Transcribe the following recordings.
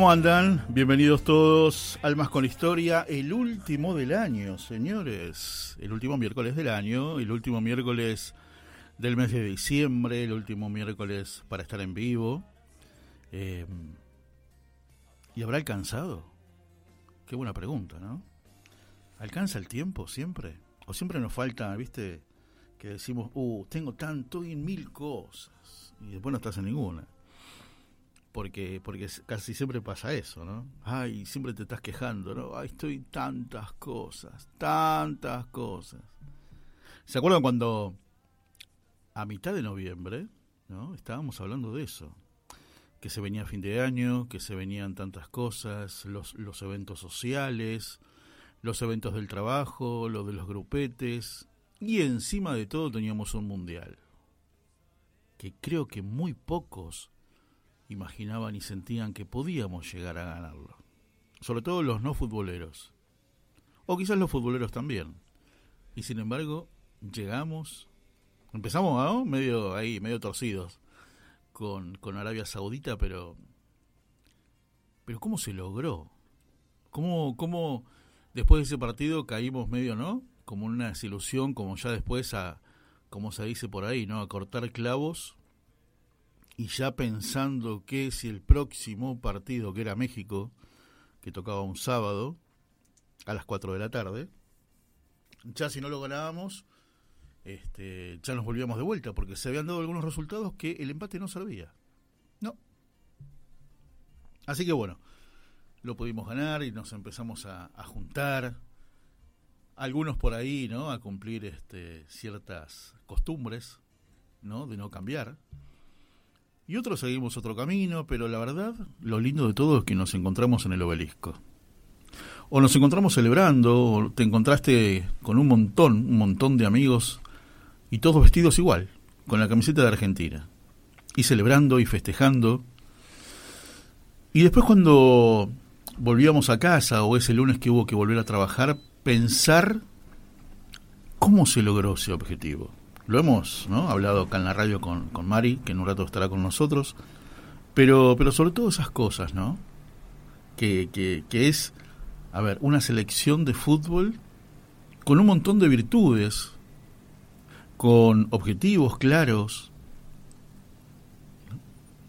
¿Cómo andan? Bienvenidos todos al Más con Historia, el último del año, señores. El último miércoles del año, el último miércoles del mes de diciembre, el último miércoles para estar en vivo. Eh, ¿Y habrá alcanzado? Qué buena pregunta, ¿no? ¿Alcanza el tiempo siempre? ¿O siempre nos falta, viste, que decimos, uh, tengo tanto y mil cosas, y después no estás en ninguna? Porque porque casi siempre pasa eso, ¿no? Ay, siempre te estás quejando, ¿no? Ay, estoy tantas cosas, tantas cosas. ¿Se acuerdan cuando a mitad de noviembre, ¿no? Estábamos hablando de eso, que se venía fin de año, que se venían tantas cosas, los los eventos sociales, los eventos del trabajo, lo de los grupetes y encima de todo teníamos un mundial que creo que muy pocos imaginaban y sentían que podíamos llegar a ganarlo. Sobre todo los no futboleros. O quizás los futboleros también. Y sin embargo, llegamos, empezamos medio ahí, medio torcidos con, con Arabia Saudita, pero pero ¿cómo se logró? ¿Cómo, ¿Cómo después de ese partido caímos medio, ¿no? Como una desilusión, como ya después a, como se dice por ahí, ¿no? A cortar clavos y ya pensando que si el próximo partido, que era México, que tocaba un sábado a las 4 de la tarde, ya si no lo ganábamos, este, ya nos volvíamos de vuelta, porque se habían dado algunos resultados que el empate no servía. No. Así que bueno, lo pudimos ganar y nos empezamos a, a juntar. Algunos por ahí, ¿no? A cumplir este, ciertas costumbres, ¿no? De no cambiar y otros seguimos otro camino, pero la verdad, lo lindo de todo es que nos encontramos en el obelisco. O nos encontramos celebrando, o te encontraste con un montón, un montón de amigos, y todos vestidos igual, con la camiseta de Argentina. Y celebrando y festejando. Y después cuando volvíamos a casa, o ese lunes que hubo que volver a trabajar, pensar cómo se logró ese objetivo lo hemos hablado acá en la radio con, con Mari, que en un rato estará con nosotros, pero, pero sobre todo esas cosas, ¿no? Que, que es, a ver, una selección de fútbol con un montón de virtudes, con objetivos claros,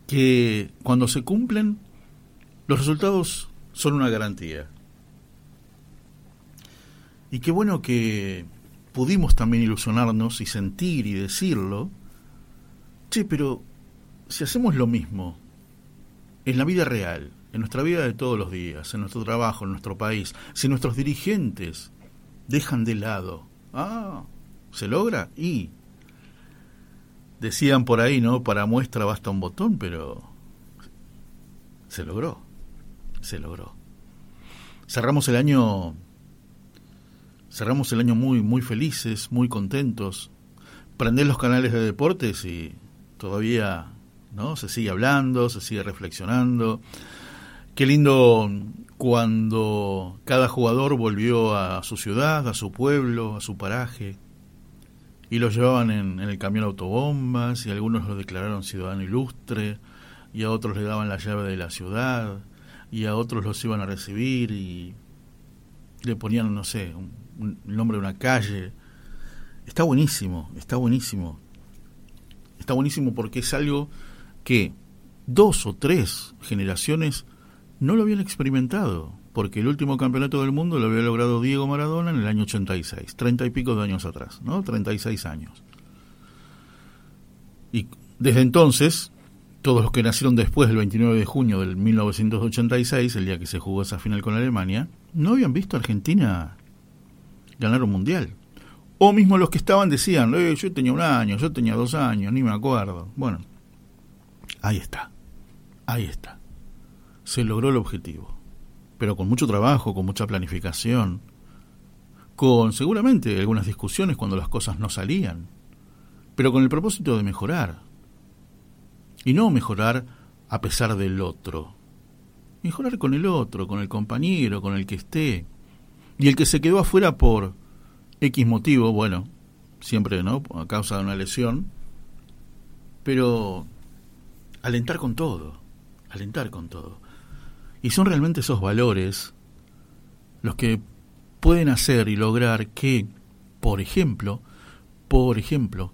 que cuando se cumplen, los resultados son una garantía. Y qué bueno que, pudimos también ilusionarnos y sentir y decirlo, che, pero si hacemos lo mismo en la vida real, en nuestra vida de todos los días, en nuestro trabajo, en nuestro país, si nuestros dirigentes dejan de lado, ah, ¿se logra? Y decían por ahí, ¿no? Para muestra basta un botón, pero se logró, se logró. Cerramos el año cerramos el año muy, muy felices, muy contentos. Prender los canales de deportes y todavía ¿no? se sigue hablando, se sigue reflexionando. Qué lindo cuando cada jugador volvió a su ciudad, a su pueblo, a su paraje, y lo llevaban en, en el camión autobombas, y algunos lo declararon ciudadano ilustre, y a otros le daban la llave de la ciudad, y a otros los iban a recibir y le ponían, no sé, un, el nombre de una calle. Está buenísimo, está buenísimo. Está buenísimo porque es algo que dos o tres generaciones no lo habían experimentado, porque el último campeonato del mundo lo había logrado Diego Maradona en el año 86, treinta y pico de años atrás, ¿no? 36 años. Y desde entonces, todos los que nacieron después del 29 de junio del 1986, el día que se jugó esa final con Alemania, no habían visto a Argentina ganar un mundial. O mismo los que estaban decían, eh, yo tenía un año, yo tenía dos años, ni me acuerdo. Bueno, ahí está, ahí está. Se logró el objetivo. Pero con mucho trabajo, con mucha planificación, con seguramente algunas discusiones cuando las cosas no salían, pero con el propósito de mejorar. Y no mejorar a pesar del otro. Mejorar con el otro, con el compañero, con el que esté. Y el que se quedó afuera por X motivo, bueno, siempre, ¿no? A causa de una lesión. Pero alentar con todo, alentar con todo. Y son realmente esos valores los que pueden hacer y lograr que, por ejemplo, por ejemplo,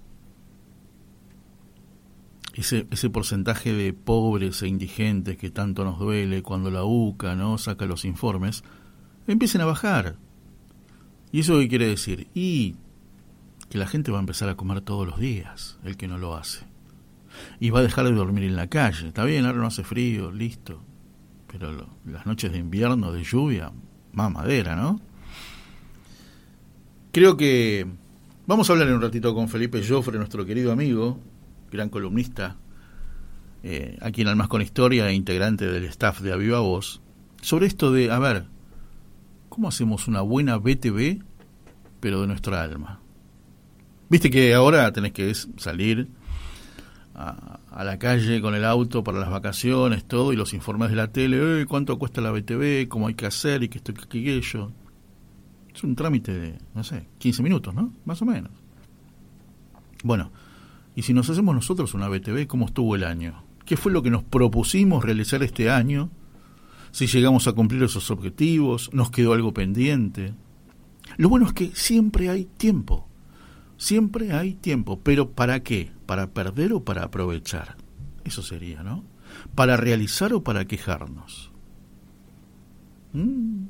ese, ese porcentaje de pobres e indigentes que tanto nos duele cuando la UCA no saca los informes, empiecen a bajar. ¿Y eso qué quiere decir? Y que la gente va a empezar a comer todos los días, el que no lo hace. Y va a dejar de dormir en la calle. Está bien, ahora no hace frío, listo. Pero las noches de invierno, de lluvia, más madera, ¿no? Creo que vamos a hablar en un ratito con Felipe Joffre, nuestro querido amigo, gran columnista, eh, aquí en Almas con Historia integrante del staff de Aviva Voz, sobre esto de, a ver, ¿Cómo hacemos una buena BTV, pero de nuestra alma? Viste que ahora tenés que salir a, la calle con el auto para las vacaciones, todo, y los informes de la tele, ¿cuánto cuesta la BTV? ¿Cómo hay que hacer? ¿Y que esto, que aquello? Es un trámite de, no sé, 15 minutos, ¿no? Más o menos. Bueno, y si nos hacemos nosotros una BTV, ¿cómo estuvo el año? ¿Qué fue lo que nos propusimos realizar este año? Si llegamos a cumplir esos objetivos, nos quedó algo pendiente. Lo bueno es que siempre hay tiempo, siempre hay tiempo, pero ¿para qué? ¿Para perder o para aprovechar? Eso sería, ¿no? ¿Para realizar o para quejarnos? Mm,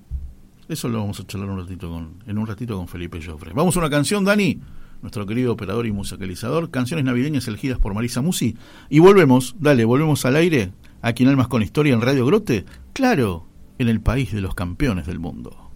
eso lo vamos a charlar un ratito con, en un ratito con Felipe Joffre. Vamos a una canción, Dani, nuestro querido operador y musicalizador, canciones navideñas elegidas por Marisa Musi, y volvemos, dale, volvemos al aire aquí en Almas con Historia en Radio Grote, claro, en el país de los campeones del mundo.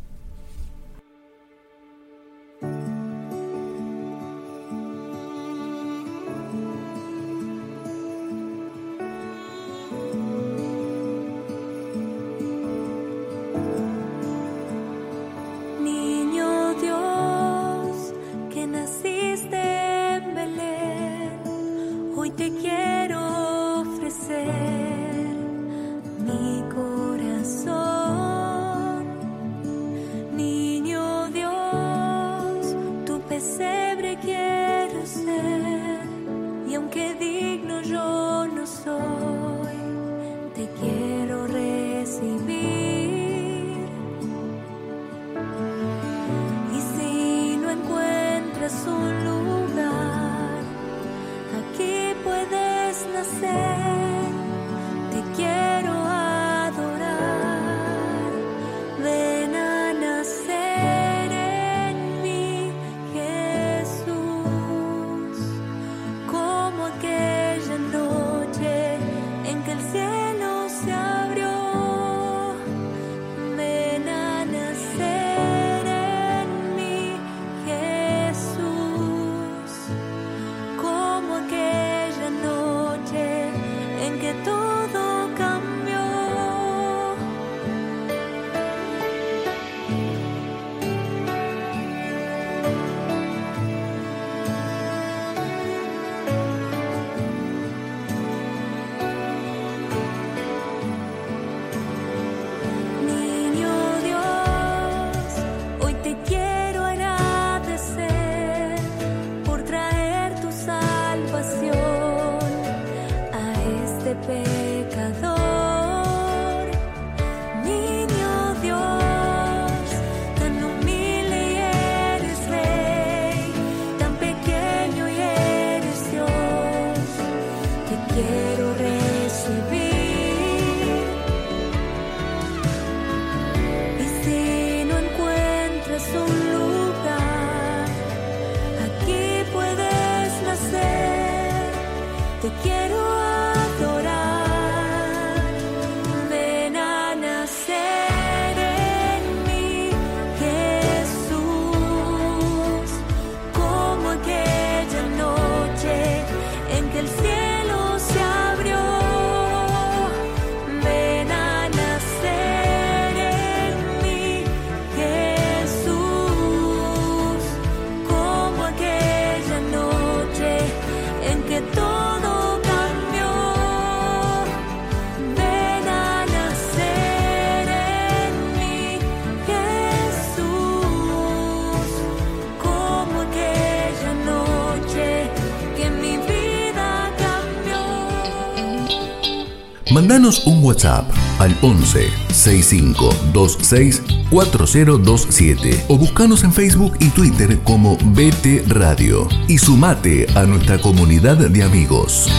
Mandanos un WhatsApp al 11 6526 4027 o buscanos en Facebook y Twitter como BT Radio y sumate a nuestra comunidad de amigos.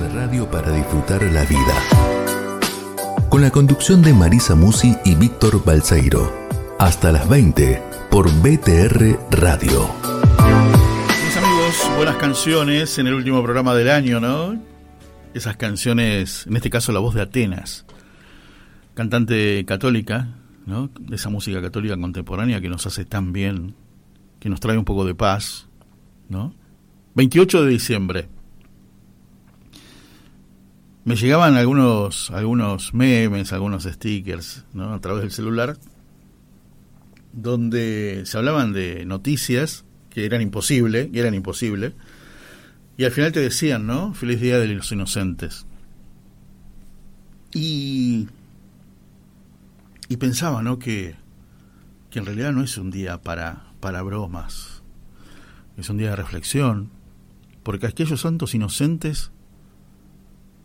de radio para disfrutar la vida. Con la conducción de Marisa Musi y Víctor Balseiro. Hasta las 20 por BTR Radio. Mis amigos, buenas canciones en el último programa del año, ¿no? Esas canciones, en este caso la voz de Atenas, cantante católica, ¿no? esa música católica contemporánea que nos hace tan bien, que nos trae un poco de paz, ¿no? 28 de diciembre. Me llegaban algunos, algunos memes, algunos stickers, ¿no? A través del celular, donde se hablaban de noticias que eran imposibles, que eran imposibles, y al final te decían, ¿no? Feliz Día de los Inocentes. Y, y pensaba, ¿no? Que, que en realidad no es un día para, para bromas. Es un día de reflexión. Porque aquellos santos inocentes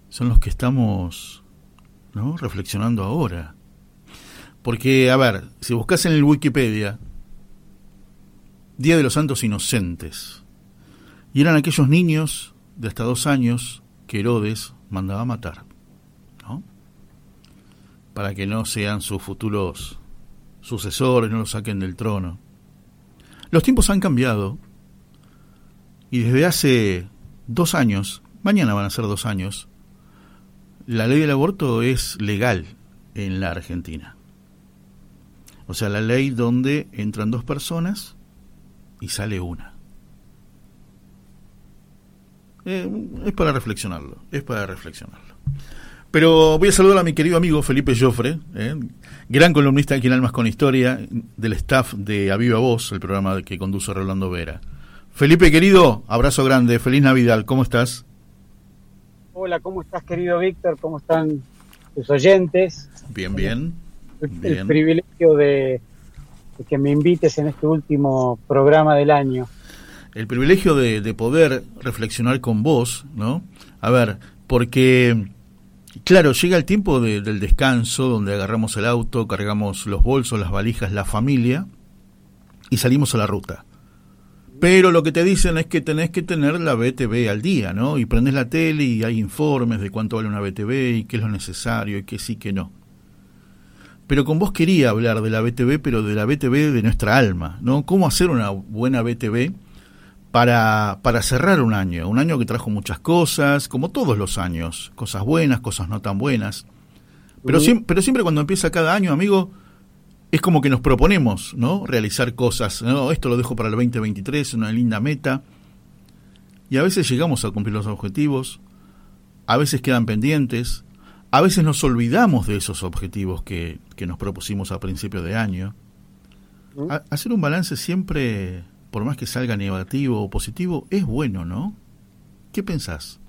son los que estamos, ¿no? Reflexionando ahora. Porque, a ver, si buscas en el Wikipedia, Día de los Santos Inocentes, y eran aquellos niños de hasta dos años que Herodes mandaba matar, ¿no? Para que no sean sus futuros sucesores, no los saquen del trono. Los tiempos han cambiado y desde hace dos años, mañana van a ser dos años, la ley del aborto es legal en la Argentina. O sea, la ley donde entran dos personas y sale una. Eh, es para reflexionarlo, es para reflexionarlo. Pero voy a saludar a mi querido amigo Felipe Joffre, eh, gran columnista aquí en Almas con Historia, del staff de Aviva Voz, el programa que conduce Rolando Vera. Felipe, querido, abrazo grande, feliz Navidad, ¿cómo estás? Hola, ¿cómo estás, querido Víctor? ¿Cómo están tus oyentes? Bien, bien. El, privilegio de que me invites en este último programa del año el privilegio de, poder reflexionar con vos, ¿no? A ver, porque, claro, llega el tiempo del descanso, donde agarramos el auto, cargamos los bolsos, las valijas, la familia, y salimos a la ruta. Pero lo que te dicen es que tenés que tener la BTV al día, ¿no? Y prendes la tele y hay informes de cuánto vale una BTV y qué es lo necesario y qué sí, qué no. Pero con vos quería hablar de la BTV, pero de la BTV de nuestra alma, ¿no? ¿Cómo hacer una buena BTV? Para, para cerrar un año, un año que trajo muchas cosas, como todos los años, cosas buenas, cosas no tan buenas. Pero, siempre, pero siempre cuando empieza cada año, amigo, es como que nos proponemos, ¿no? Realizar cosas, ¿no? Esto lo dejo para el 2023, una linda meta. Y a veces llegamos a cumplir los objetivos, a veces quedan pendientes, a veces nos olvidamos de esos objetivos que, que nos propusimos a principio de año. hacer un balance siempre por más que salga negativo o positivo, es bueno, ¿no? ¿Qué pensás?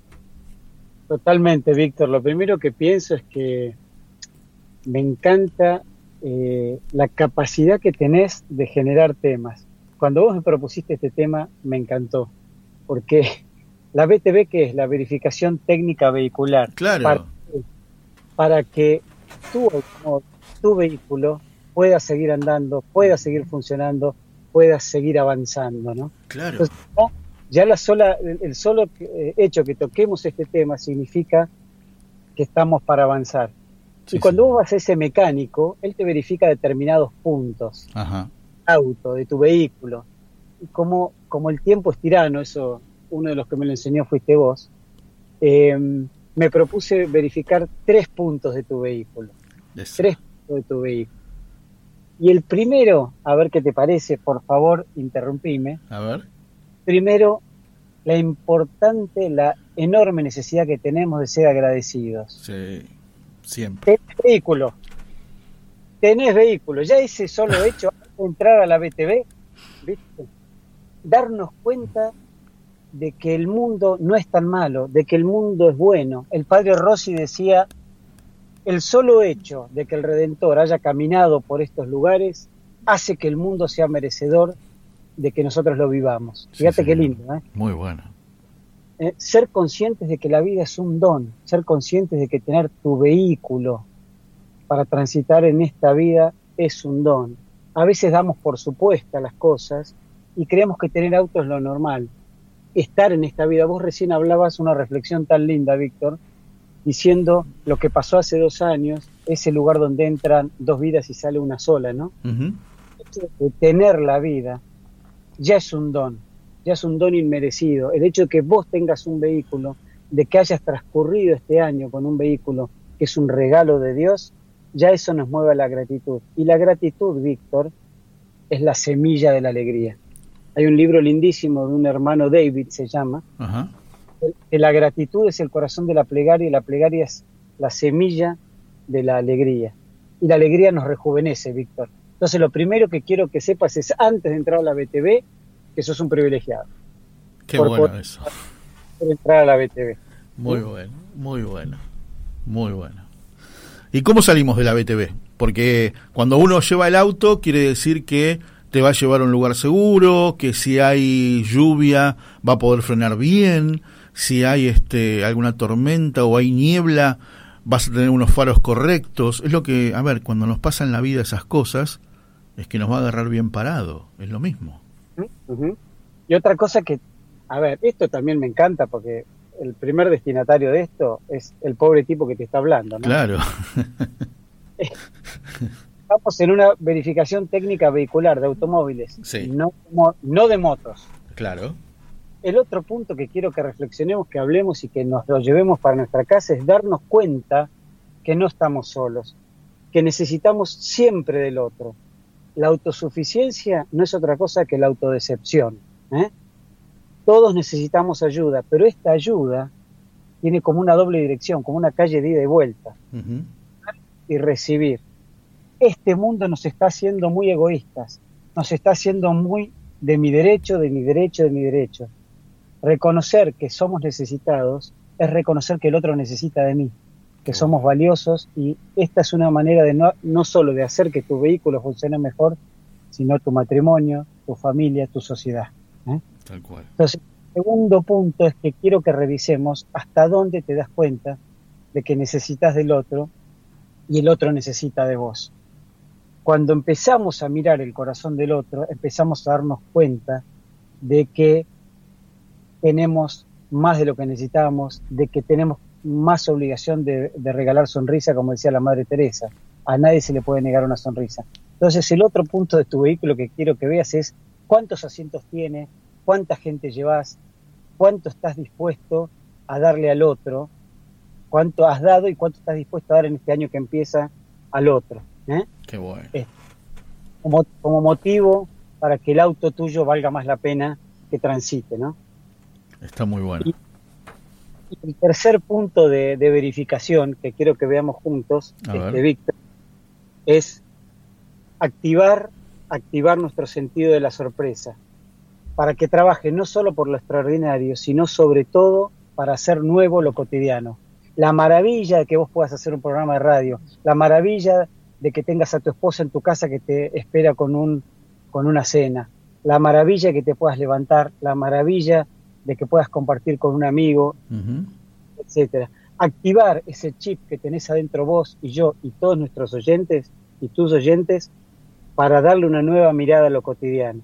Totalmente, Víctor. Lo primero que pienso es que me encanta eh, la capacidad que tenés de generar temas. Cuando vos me propusiste este tema, me encantó, porque la BTV, que es la verificación técnica vehicular, claro. para, que tu, tu vehículo pueda seguir andando, pueda seguir funcionando, puedas seguir avanzando, ¿no? Claro. ya la sola, el, solo eh, hecho que toquemos este tema significa que estamos para avanzar. y cuando vos vas a ese mecánico, él te verifica determinados puntos. Ajá. Auto, de tu vehículo. Y como, como el tiempo es tirano, eso uno de los que me lo enseñó fuiste vos, em, me propuse verificar tres puntos de tu vehículo. Tres puntos de tu vehículo. Y el primero, a ver qué te parece, por favor, interrumpime. A ver. Primero, la importante, la enorme necesidad que tenemos de ser agradecidos. Sí, siempre. Tenés vehículo. Tenés vehículo. Ya ese solo hecho, entrar a la BTV, ¿viste? darnos cuenta de que el mundo no es tan malo, de que el mundo es bueno. El padre Rossi decía, el solo hecho de que el Redentor haya caminado por estos lugares hace que el mundo sea merecedor de que nosotros lo vivamos. Fíjate qué lindo. ¿eh? Muy bueno. eh, ser conscientes de que la vida es un don, ser conscientes de que tener tu vehículo para transitar en esta vida es un don. A veces damos por supuesta las cosas y creemos que tener auto es lo normal. Estar en esta vida, vos recién hablabas una reflexión tan linda, Víctor, diciendo lo que pasó hace dos años, ese lugar donde entran dos vidas y sale una sola, ¿no? tener la vida ya es un don ya es un don inmerecido. El hecho de que vos tengas un vehículo, de que hayas transcurrido este año con un vehículo que es un regalo de Dios, ya eso nos mueve a la gratitud. Y la gratitud, Víctor, es la semilla de la alegría. Hay un libro lindísimo de un hermano David, se llama, que la gratitud es el corazón de la plegaria y la plegaria es la semilla de la alegría. Y la alegría nos rejuvenece, Víctor. Entonces lo primero que quiero que sepas es, antes de entrar a la BTV, que sos un privilegiado. Qué bueno eso. Por entrar a la BTV. Muy bueno, muy bueno, muy bueno. ¿Y cómo salimos de la BTV? Porque cuando uno lleva el auto quiere decir que te va a llevar a un lugar seguro, que si hay lluvia va a poder frenar bien, si hay este alguna tormenta o hay niebla vas a tener unos faros correctos. Es lo que, a ver, cuando nos pasan en la vida esas cosas, es que nos va a agarrar bien parado, es lo mismo. Y otra cosa que, a ver, esto también me encanta porque el primer destinatario de esto es el pobre tipo que te está hablando, ¿no? Claro. Estamos en una verificación técnica vehicular de automóviles, no, no de motos. Claro. El otro punto que quiero que reflexionemos, que hablemos y que nos lo llevemos para nuestra casa es darnos cuenta que no estamos solos, que necesitamos siempre del otro, la autosuficiencia no es otra cosa que la autodecepción. ¿eh? Todos necesitamos ayuda, pero esta ayuda tiene como una doble dirección, como una calle de ida y vuelta. Y recibir. Este mundo nos está haciendo muy egoístas, nos está haciendo muy de mi derecho, de mi derecho, de mi derecho. Reconocer que somos necesitados es reconocer que el otro necesita de mí que somos valiosos y esta es una manera de no, no solo de hacer que tu vehículo funcione mejor, sino tu matrimonio, tu familia, tu sociedad. ¿eh? Tal cual. Entonces, el segundo punto es que quiero que revisemos hasta dónde te das cuenta de que necesitas del otro y el otro necesita de vos. Cuando empezamos a mirar el corazón del otro, empezamos a darnos cuenta de que tenemos más de lo que necesitamos, de que tenemos más obligación de, regalar sonrisa, como decía la Madre Teresa. A nadie se le puede negar una sonrisa. Entonces, el otro punto de tu vehículo que quiero que veas es cuántos asientos tiene, cuánta gente llevas, cuánto estás dispuesto a darle al otro, cuánto has dado y cuánto estás dispuesto a dar en este año que empieza al otro. ¿eh? Qué bueno. como, como motivo para que el auto tuyo valga más la pena que transite, ¿no? Está muy bueno el tercer punto de, verificación que quiero que veamos juntos, este, Víctor, es activar, activar nuestro sentido de la sorpresa, para que trabaje no solo por lo extraordinario, sino sobre todo para hacer nuevo lo cotidiano. La maravilla de que vos puedas hacer un programa de radio, la maravilla de que tengas a tu esposa en tu casa que te espera con, un, con una cena, la maravilla de que te puedas levantar, la maravilla de que puedas compartir con un amigo, etcétera. Activar ese chip que tenés adentro vos y yo y todos nuestros oyentes y tus oyentes para darle una nueva mirada a lo cotidiano.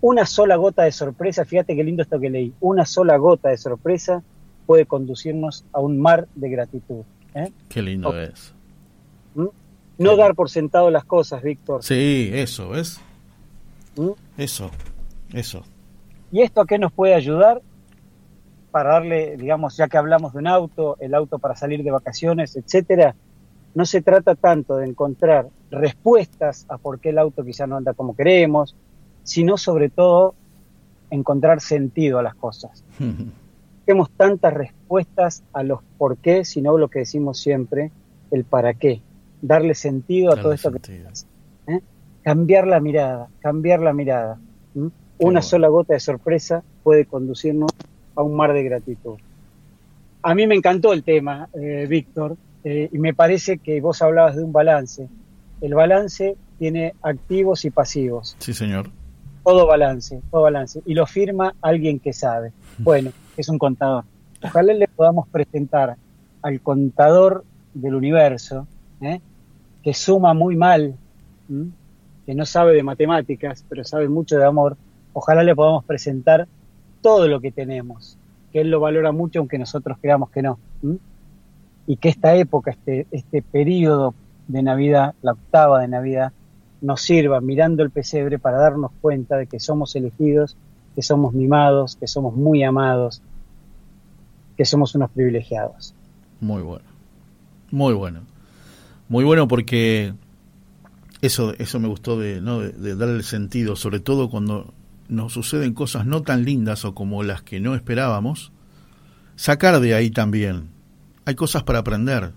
Una sola gota de sorpresa, fíjate qué lindo esto que leí, una sola gota de sorpresa puede conducirnos a un mar de gratitud. ¿eh? Qué lindo es. ¿Mm? No dar por sentado las cosas, Víctor. Sí, eso, ¿ves? ¿Mm? Eso, eso. ¿Y esto a qué nos puede ayudar? Para darle, digamos, ya que hablamos de un auto, el auto para salir de vacaciones, etcétera, no se trata tanto de encontrar respuestas a por qué el auto quizá no anda como queremos, sino sobre todo encontrar sentido a las cosas. Tenemos tantas respuestas a los por qué, sino lo que decimos siempre, el para qué. Darle sentido a todo esto que ¿eh? Cambiar la mirada, cambiar la mirada una sola gota de sorpresa puede conducirnos a un mar de gratitud. A mí me encantó el tema, eh, Víctor, eh, y me parece que vos hablabas de un balance. El balance tiene activos y pasivos. Sí, señor. Todo balance, todo balance. Y lo firma alguien que sabe. Bueno, es un contador. Ojalá le podamos presentar al contador del universo, ¿eh? que suma muy mal, que no sabe de matemáticas, pero sabe mucho de amor, ojalá le podamos presentar todo lo que tenemos, que él lo valora mucho aunque nosotros creamos que no. Y que esta época, este, este periodo de Navidad, la octava de Navidad, nos sirva mirando el pesebre para darnos cuenta de que somos elegidos, que somos mimados, que somos muy amados, que somos unos privilegiados. Muy bueno, muy bueno. Muy bueno porque eso, eso me gustó de, de, darle sentido, sobre todo cuando nos suceden cosas no tan lindas o como las que no esperábamos, sacar de ahí también. Hay cosas para aprender,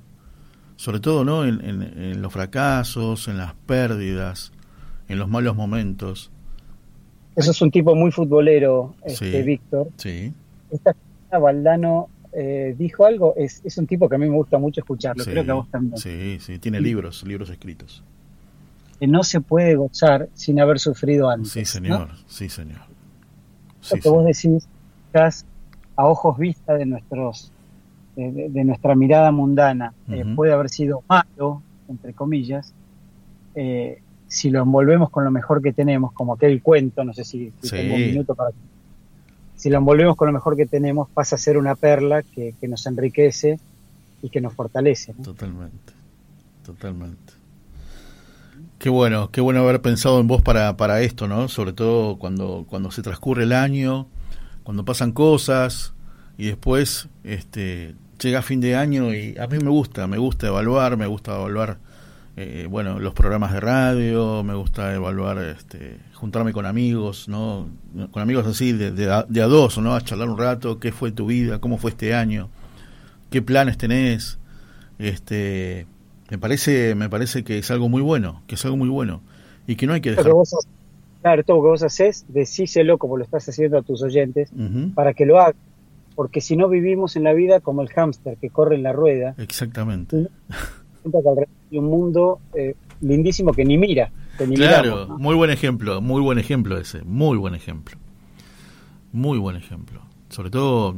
sobre todo ¿no? en, los fracasos, en las pérdidas, en los malos momentos. Eso es un tipo muy futbolero, este, Víctor. Sí. Esta Valdano eh, dijo algo, es, es, un tipo que a mí me gusta mucho escucharlo, creo que a vos también. Sí, sí, tiene libros, libros escritos no se puede gozar sin haber sufrido antes. Sí, señor, sí, señor. Lo que vos decís, quizás a ojos vista de nuestros de, nuestra mirada mundana, eh, puede haber sido malo, entre comillas, eh, si lo envolvemos con lo mejor que tenemos, como aquel cuento, no sé si, tengo un minuto para... Si lo envolvemos con lo mejor que tenemos, pasa a ser una perla que, que nos enriquece y que nos fortalece. Totalmente, totalmente. Qué bueno, qué bueno haber pensado en vos para, para esto, ¿no? Sobre todo cuando, cuando se transcurre el año, cuando pasan cosas y después este, llega fin de año y a mí me gusta, me gusta evaluar, me gusta evaluar, eh, bueno, los programas de radio, me gusta evaluar, este, juntarme con amigos, ¿no? Con amigos así, de, de, a, dos, ¿no? A charlar un rato, qué fue tu vida, cómo fue este año, qué planes tenés, este me parece, me parece que es algo muy bueno, que es algo muy bueno y que no hay que dejar. claro, todo lo que vos haces, decíselo como lo estás haciendo a tus oyentes, para que lo hagan, porque si no vivimos en la vida como el hámster que corre en la rueda. Exactamente. Y un mundo eh, lindísimo que ni mira. claro, muy buen ejemplo, muy buen ejemplo ese, muy buen ejemplo. Muy buen ejemplo. Sobre todo,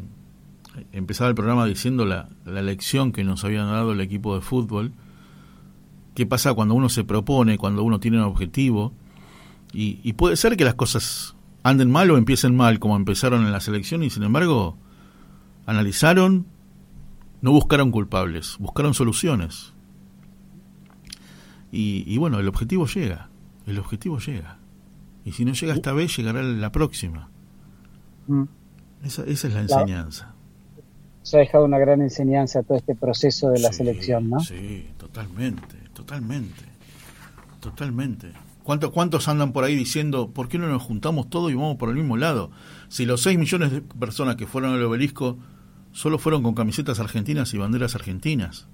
empezaba el programa diciendo la, la lección que nos habían dado el equipo de fútbol qué pasa cuando uno se propone, cuando uno tiene un objetivo. Y, puede ser que las cosas anden mal o empiecen mal, como empezaron en la selección, y sin embargo, analizaron, no buscaron culpables, buscaron soluciones. Y, bueno, el objetivo llega, el objetivo llega. Y si no llega esta vez, llegará la próxima. Mm. Esa, esa, es la enseñanza. Se ha dejado una gran enseñanza todo este proceso de la selección, ¿no? Sí, totalmente. Totalmente, totalmente. ¿Cuántos, ¿Cuántos andan por ahí diciendo, ¿por qué no nos juntamos todos y vamos por el mismo lado? Si los 6 millones de personas que fueron al obelisco solo fueron con camisetas argentinas y banderas argentinas.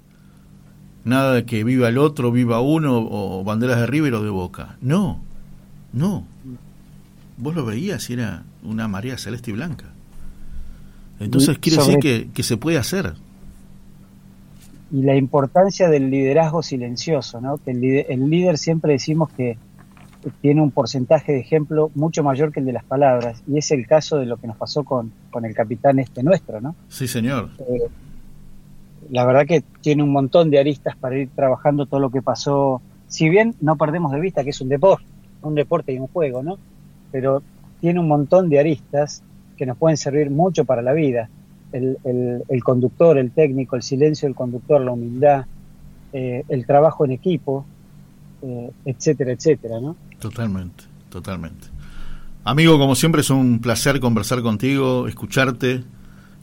Nada de que viva el otro, viva uno, o banderas de River o de Boca. No, no. Vos lo veías y era una María celeste y blanca. Entonces quiere decir que, que se puede hacer y la importancia del liderazgo silencioso, ¿no? Que el líder, siempre decimos que tiene un porcentaje de ejemplo mucho mayor que el de las palabras, y es el caso de lo que nos pasó con, con el capitán este nuestro, ¿no? Sí, señor. Eh, la verdad que tiene un montón de aristas para ir trabajando todo lo que pasó, si bien no perdemos de vista que es un deporte, un deporte y un juego, ¿no? Pero tiene un montón de aristas que nos pueden servir mucho para la vida el, conductor, el técnico, el silencio del conductor, la humildad, eh, el trabajo en equipo, eh, etcétera, etcétera, ¿no? Totalmente, totalmente. Amigo, como siempre es un placer conversar contigo, escucharte.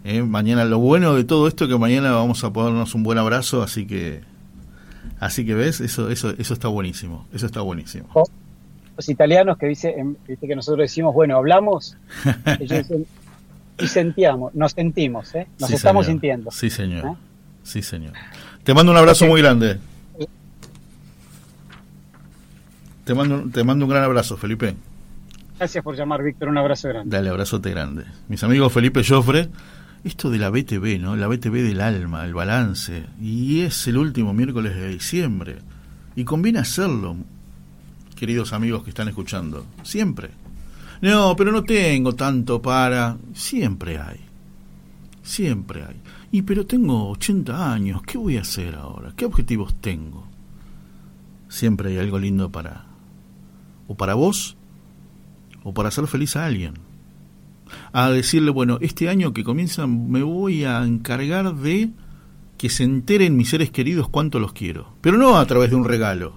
¿eh? mañana lo bueno de todo esto es que mañana vamos a ponernos un buen abrazo, así que así que ves, eso eso eso está buenísimo, eso está buenísimo. Los italianos que dice, que nosotros decimos, bueno, hablamos, ellos dicen, y sentíamos, nos sentimos, ¿eh? nos estamos sintiendo. Sí, señor. ¿Eh? Sí, señor. Te mando un abrazo muy grande. Te mando, te mando un gran abrazo, Felipe. Gracias por llamar, Víctor. Un abrazo grande. Dale, abrazote grande. Mis amigos Felipe Joffre, esto de la BTV, ¿no? La BTV del alma, el balance. Y es el último miércoles de diciembre. Y conviene hacerlo, queridos amigos que están escuchando. Siempre. No, pero no tengo tanto para... Siempre hay. Siempre hay. Y pero tengo 80 años, ¿qué voy a hacer ahora? ¿Qué objetivos tengo? Siempre hay algo lindo para o para vos o para hacer feliz a alguien. A decirle, bueno, este año que comienza me voy a encargar de que se enteren mis seres queridos cuánto los quiero. Pero no a través de un regalo,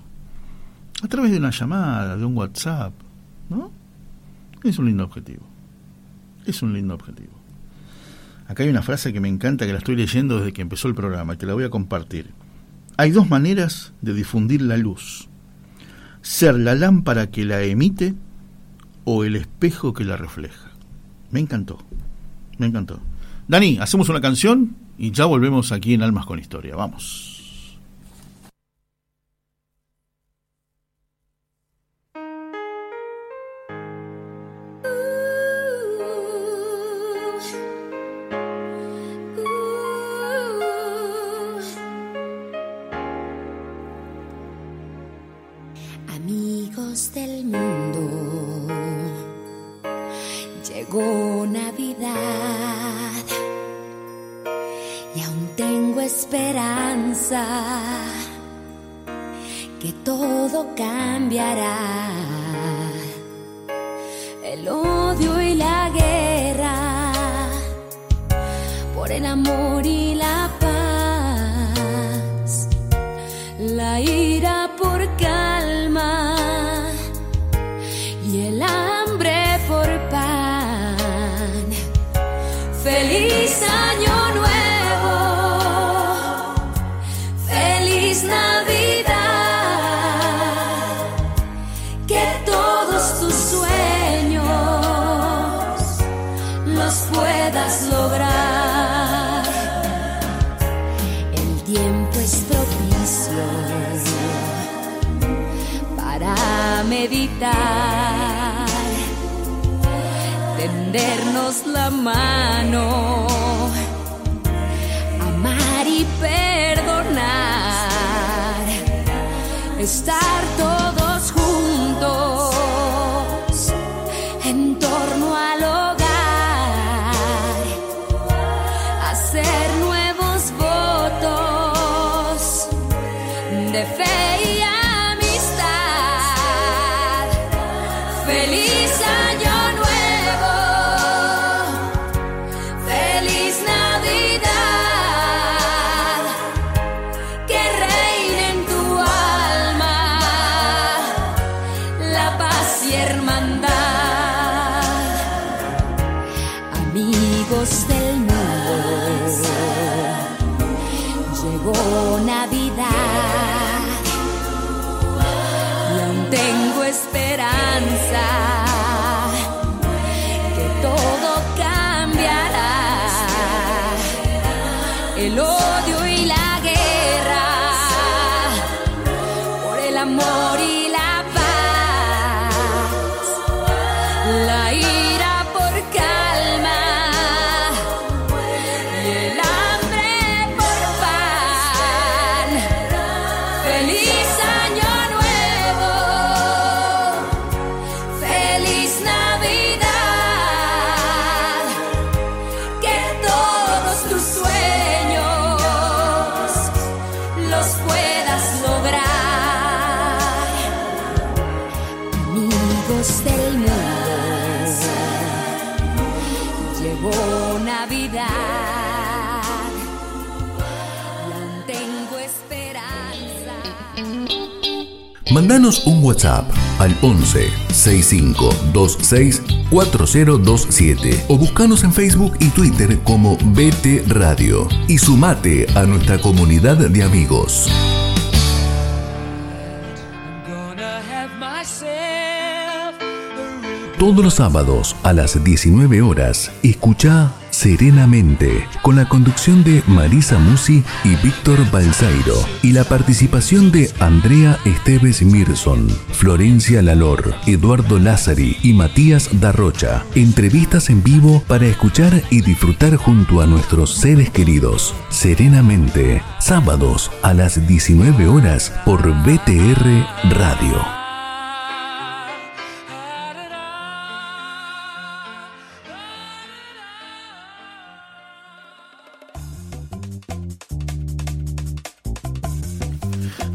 a través de una llamada, de un WhatsApp, ¿no? Es un lindo objetivo. Es un lindo objetivo. Acá hay una frase que me encanta, que la estoy leyendo desde que empezó el programa y te la voy a compartir. Hay dos maneras de difundir la luz. Ser la lámpara que la emite o el espejo que la refleja. Me encantó. Me encantó. Dani, hacemos una canción y ya volvemos aquí en Almas con Historia. Vamos. llegó Navidad y aún tengo esperanza que todo cambiará. El odio y la guerra por el amor y la paz, la ira por cada tendernos la mano, amar y perdonar, estar todos Mandanos un WhatsApp al 11 6526 4027 o buscanos en Facebook y Twitter como BT Radio y sumate a nuestra comunidad de amigos. Todos los sábados a las 19 horas, escucha Serenamente, con la conducción de Marisa Musi y Víctor Balsairo, y la participación de Andrea Esteves Mirson, Florencia Lalor, Eduardo Lázari y Matías Darrocha. Entrevistas en vivo para escuchar y disfrutar junto a nuestros seres queridos. Serenamente, sábados a las 19 horas por BTR Radio.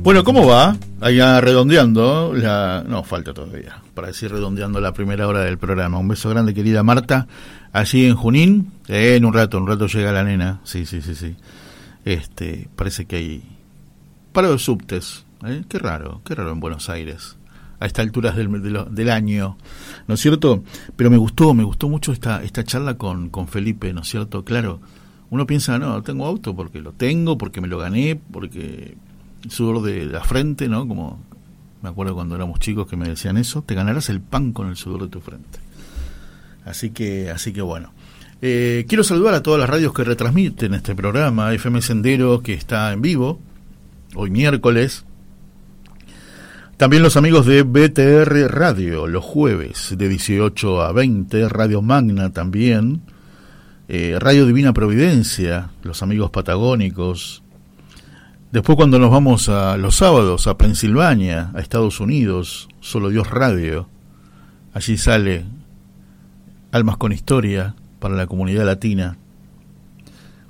Bueno, ¿cómo va? Allá redondeando la... No, falta todavía, para decir redondeando la primera hora del programa. Un beso grande, querida Marta. Allí en Junín, eh, en un rato, en un rato llega la nena. Sí, sí, sí, sí. Este, parece que hay paro de subtes. ¿eh? Qué raro, qué raro en Buenos Aires. A estas alturas del, del, año, ¿no es cierto? Pero me gustó, me gustó mucho esta, esta charla con, con Felipe, ¿no es cierto? Claro, uno piensa, no, tengo auto porque lo tengo, porque me lo gané, porque sudor de la frente, ¿no? Como me acuerdo cuando éramos chicos que me decían eso, te ganarás el pan con el sudor de tu frente. Así que, así que bueno. Eh, quiero saludar a todas las radios que retransmiten este programa, FM Sendero que está en vivo, hoy miércoles. También los amigos de BTR Radio, los jueves de 18 a 20, Radio Magna también, eh, Radio Divina Providencia, los amigos patagónicos, Después cuando nos vamos a los sábados a Pensilvania, a Estados Unidos, Solo Dios Radio, allí sale Almas con Historia para la comunidad latina.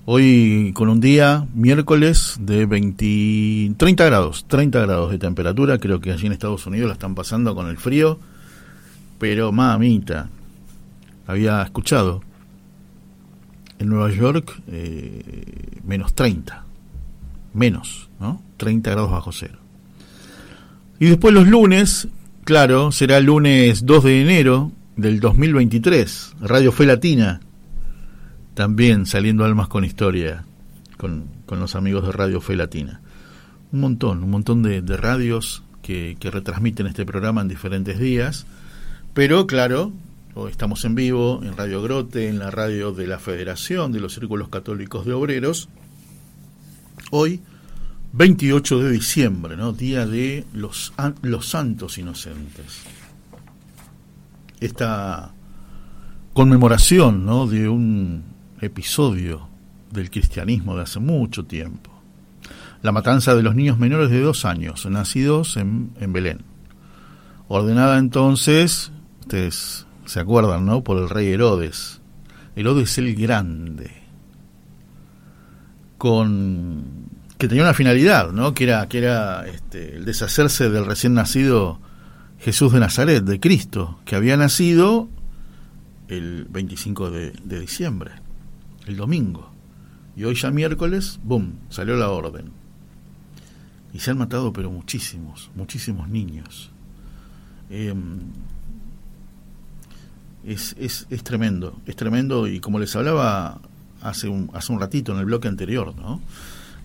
Hoy con un día, miércoles, de 20, 30 grados, 30 grados de temperatura, creo que allí en Estados Unidos la están pasando con el frío, pero mamita, había escuchado, en Nueva York, eh, menos 30 menos, ¿no? 30 grados bajo cero. Y después los lunes, claro, será el lunes 2 de enero del 2023, Radio Fe Latina, también saliendo almas con historia, con, los amigos de Radio Fe Latina. Un montón, un montón de, radios que, que, retransmiten este programa en diferentes días, pero claro, estamos en vivo en Radio Grote, en la radio de la Federación de los Círculos Católicos de Obreros, Hoy, 28 de diciembre, ¿no? Día de los, los santos inocentes. Esta conmemoración, ¿no? De un episodio del cristianismo de hace mucho tiempo. La matanza de los niños menores de dos años, nacidos en, en Belén. Ordenada entonces, ustedes se acuerdan, ¿no? Por el rey Herodes. Herodes el Grande con que tenía una finalidad, ¿no? Que era que era este, el deshacerse del recién nacido Jesús de Nazaret, de Cristo, que había nacido el 25 de, diciembre, el domingo. Y hoy ya miércoles, ¡boom!, salió la orden. Y se han matado, pero muchísimos, muchísimos niños. Em, es, es, es tremendo, es tremendo y como les hablaba hace un, hace un ratito en el bloque anterior, ¿no?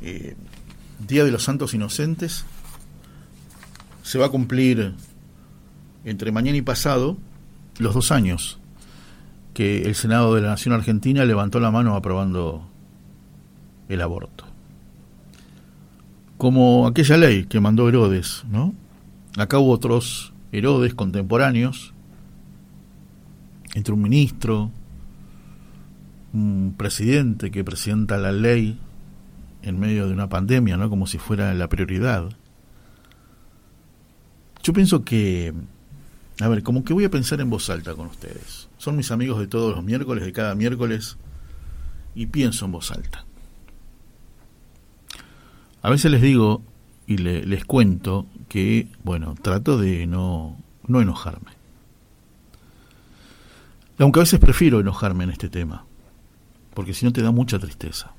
Eh, Día de los Santos Inocentes se va a cumplir entre mañana y pasado los dos años que el Senado de la Nación Argentina levantó la mano aprobando el aborto. Como aquella ley que mandó Herodes, ¿no? Acá hubo otros Herodes contemporáneos, entre un ministro, un presidente que presenta la ley en medio de una pandemia, ¿no? Como si fuera la prioridad. Yo pienso que, a ver, como que voy a pensar en voz alta con ustedes. Son mis amigos de todos los miércoles, de cada miércoles, y pienso en voz alta. A veces les digo y les cuento que, bueno, trato de no, no enojarme. Aunque a veces prefiero enojarme en este tema porque si no te da mucha tristeza.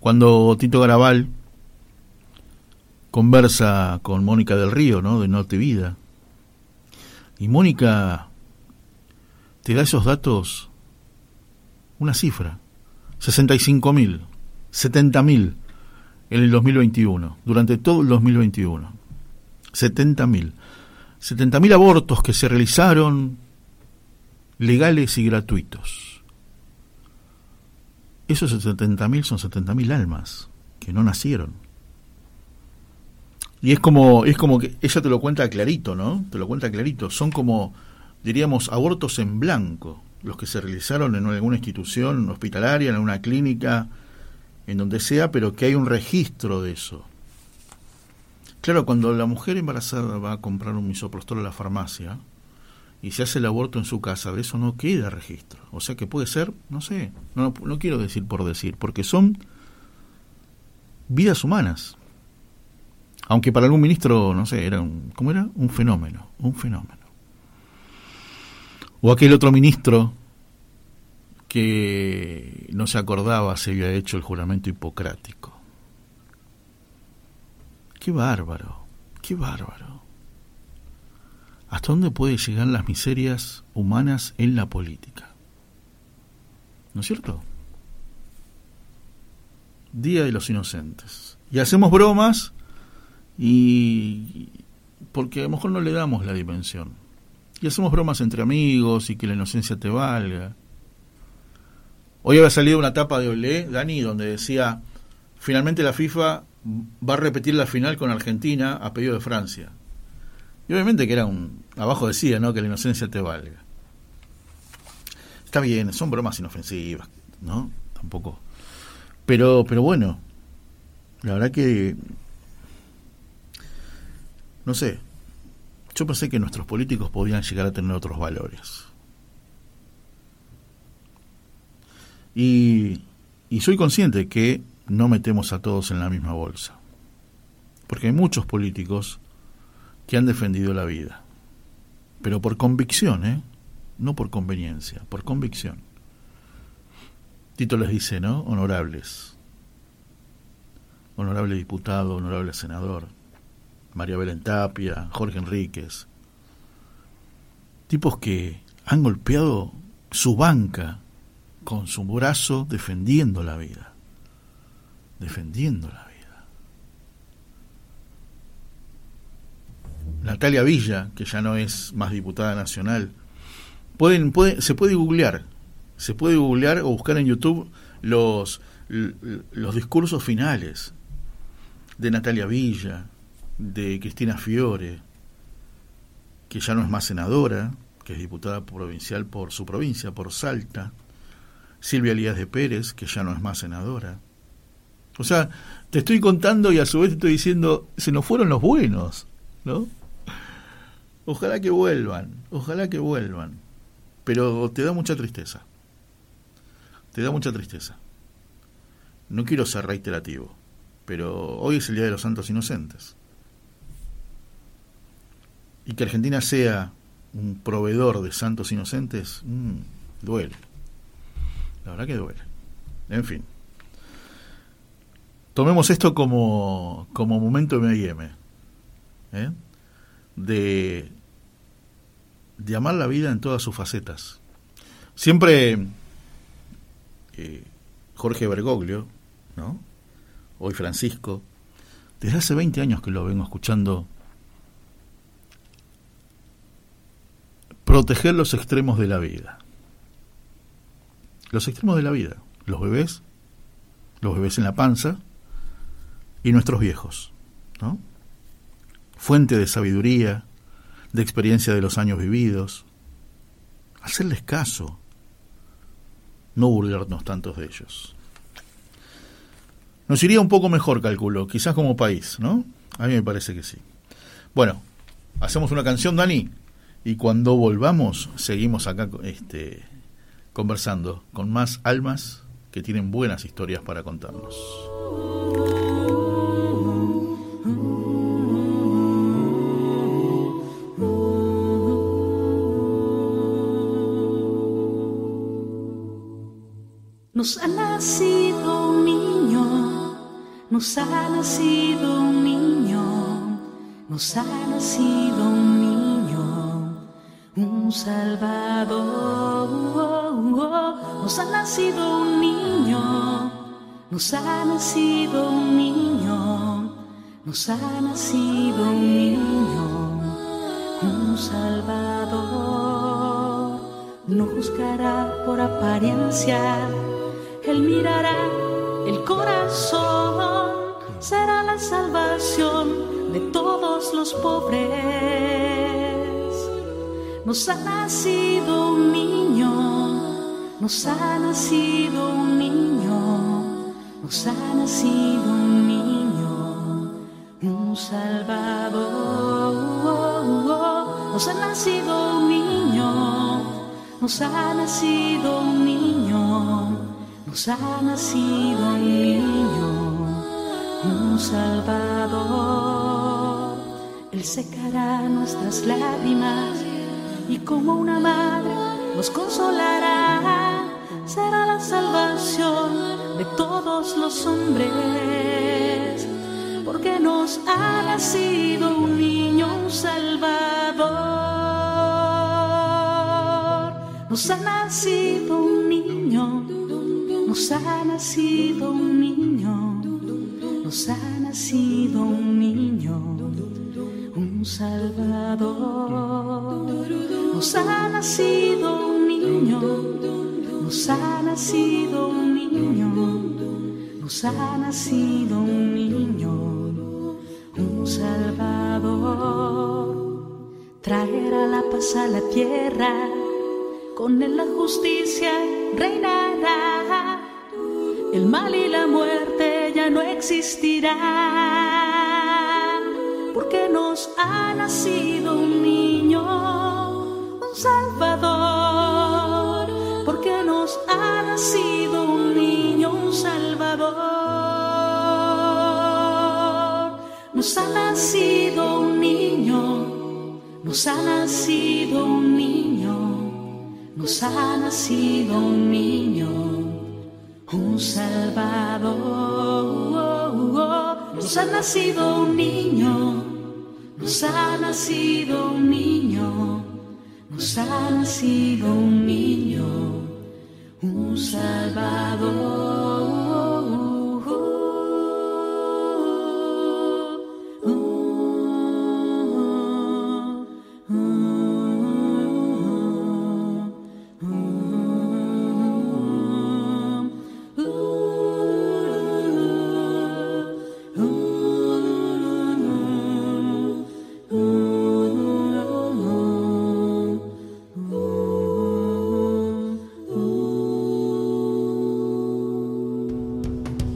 Cuando Tito Garabal conversa con Mónica del Río, ¿no? De Norte Vida, y Mónica te da esos datos, una cifra, 65.000, 70.000 en el 2021, durante todo el 2021. 70.000. 70.000 abortos que se realizaron legales y gratuitos. Esos 70.000 son 70.000 almas que no nacieron. Y es como, es como que ella te lo cuenta clarito, ¿no? Te lo cuenta clarito. Son como, diríamos, abortos en blanco, los que se realizaron en alguna institución hospitalaria, en alguna clínica, en donde sea, pero que hay un registro de eso. Claro, cuando la mujer embarazada va a comprar un misoprostol a la farmacia, y se hace el aborto en su casa, de eso no queda registro. O sea que puede ser, no sé, no, no quiero decir por decir, porque son vidas humanas. Aunque para algún ministro, no sé, era un, ¿cómo era? Un fenómeno, un fenómeno. O aquel otro ministro que no se acordaba si había hecho el juramento hipocrático. Qué bárbaro, qué bárbaro. ¿Hasta dónde pueden llegar las miserias humanas en la política? ¿No es cierto? Día de los Inocentes. Y hacemos bromas y porque a lo mejor no le damos la dimensión. Y hacemos bromas entre amigos y que la inocencia te valga. Hoy había salido una tapa de Olé, Dani, donde decía, finalmente la FIFA va a repetir la final con Argentina a pedido de Francia. Y obviamente que era un, abajo decía, ¿no? Que la inocencia te valga. Está bien, son bromas inofensivas, ¿no? Tampoco. Pero, pero bueno, la verdad que no sé, yo pensé que nuestros políticos podían llegar a tener otros valores. Y, y soy consciente que no metemos a todos en la misma bolsa. Porque hay muchos políticos que han defendido la vida. Pero por convicción, ¿eh? No por conveniencia, por convicción. Tito les dice, ¿no? Honorables. Honorable diputado, honorable senador. María Belén Tapia, Jorge Enríquez, tipos que han golpeado su banca con su brazo defendiendo la vida, defendiendo la vida. Natalia Villa, que ya no es más diputada nacional, pueden, se puede googlear, se puede googlear o buscar en YouTube los, los discursos finales de Natalia Villa, de Cristina Fiore, que ya no es más senadora, que es diputada provincial por su provincia, por Salta, Silvia Elías de Pérez, que ya no es más senadora. O sea, te estoy contando y a su vez te estoy diciendo, se nos fueron los buenos, ¿no? Ojalá que vuelvan, ojalá que vuelvan. Pero te da mucha tristeza. Te da mucha tristeza. No quiero ser reiterativo, pero hoy es el Día de los Santos Inocentes y que Argentina sea un proveedor de santos inocentes, mmm, duele. La verdad que duele. En fin. Tomemos esto como, como momento M&M, ¿eh? de, de amar la vida en todas sus facetas. Siempre eh, Jorge Bergoglio, ¿no? hoy Francisco, desde hace 20 años que lo vengo escuchando proteger los extremos de la vida. Los extremos de la vida, los bebés, los bebés en la panza y nuestros viejos, ¿no? Fuente de sabiduría, de experiencia de los años vividos. Hacerles caso, no burlarnos tantos de ellos. Nos iría un poco mejor, calculo, quizás como país, ¿no? A mí me parece que sí. Bueno, hacemos una canción, Dani. Y cuando volvamos, seguimos acá este, conversando con más almas que tienen buenas historias para contarnos. Nos ha nacido un niño, nos ha nacido un niño, nos ha nacido un niño un Salvador. Nos ha nacido un niño, nos ha nacido un niño, nos ha nacido un niño, un Salvador. No juzgará por apariencia, Él mirará el corazón, será la salvación de todos los pobres nos ha nacido un niño, nos ha nacido un niño, nos ha nacido un niño, un salvador. Nos ha nacido un niño, nos ha nacido un niño, nos ha nacido un niño, un Salvador. Él secará nuestras lágrimas y como una madre nos consolará. Será la salvación de todos los hombres, porque nos ha nacido un niño, un Salvador. Nos ha nacido un niño, nos ha nacido un niño, nos ha nacido un niño, un Salvador. Nos ha nacido un niño, nos ha nacido un niño, nos ha nacido un niño, un Salvador. Traerá la paz a la tierra, con él la justicia reinará. El mal y la muerte ya no existirán, porque nos ha nacido un niño, un Salvador, porque nos ha nacido un niño, un Salvador. Nos ha nacido un niño, nos ha nacido un niño, nos ha nacido un niño, un Salvador. Nos ha nacido un niño, nos ha nacido un niño, nos ha nacido un niño, un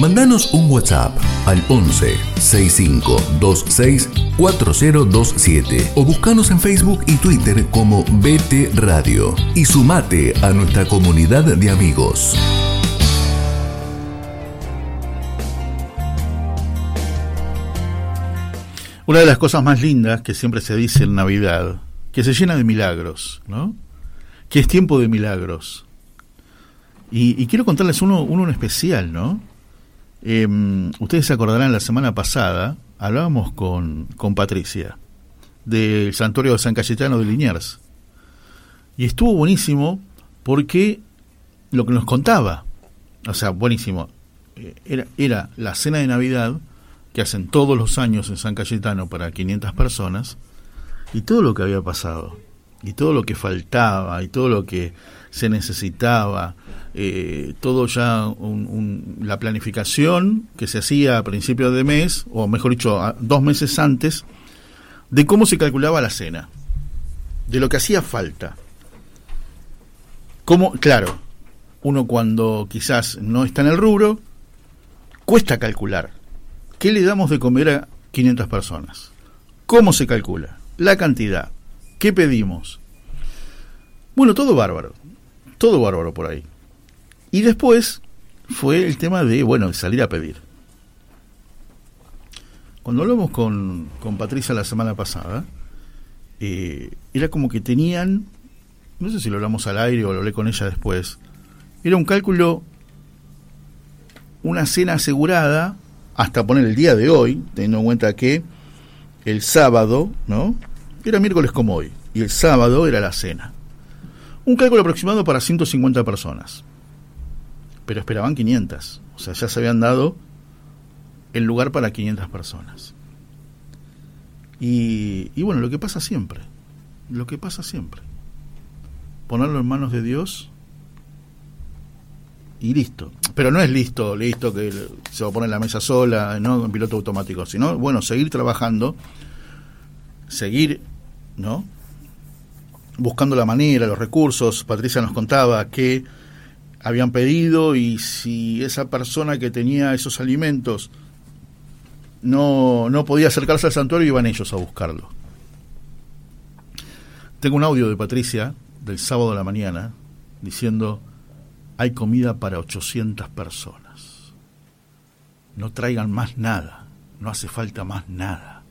Mandanos un WhatsApp al 11 65 26 4027 o buscanos en Facebook y Twitter como BT Radio y sumate a nuestra comunidad de amigos. Una de las cosas más lindas que siempre se dice en Navidad, que se llena de milagros, ¿no? Que es tiempo de milagros. Y, quiero contarles uno, uno en especial, ¿no? Eh, ustedes se acordarán, la semana pasada hablábamos con, con Patricia del santuario de San Cayetano de Liniers. Y estuvo buenísimo porque lo que nos contaba, o sea, buenísimo, eh, era, era la cena de Navidad que hacen todos los años en San Cayetano para 500 personas y todo lo que había pasado y todo lo que faltaba y todo lo que se necesitaba, eh, todo ya la planificación que se hacía a principios de mes, o mejor dicho, a- dos meses antes, de cómo se calculaba la cena, de lo que hacía falta. Cómo, claro, uno cuando quizás no está en el rubro, cuesta calcular. ¿Qué le damos de comer a 500 personas? ¿Cómo se calcula? La cantidad. ¿Qué pedimos? Bueno, todo bárbaro. Todo bárbaro por ahí. Y después fue el tema de, bueno, salir a pedir. Cuando hablamos con, con Patricia la semana pasada, eh, era como que tenían, no sé si lo hablamos al aire o lo hablé con ella después, era un cálculo, una cena asegurada, hasta poner el día de hoy, teniendo en cuenta que el sábado, ¿no? Era miércoles como hoy, y el sábado era la cena. Un cálculo aproximado para 150 personas, pero esperaban 500. O sea, ya se habían dado el lugar para 500 personas. Y, y bueno, lo que pasa siempre, lo que pasa siempre. Ponerlo en manos de Dios y listo. Pero no es listo, listo, que se va a poner la mesa sola, no en piloto automático, sino, bueno, seguir trabajando, seguir, ¿no? Buscando la manera, los recursos. Patricia nos contaba que habían pedido y si esa persona que tenía esos alimentos no, no podía acercarse al santuario, iban ellos a buscarlo. Tengo un audio de Patricia del sábado a la mañana diciendo, hay comida para 800 personas. No traigan más nada, no hace falta más nada.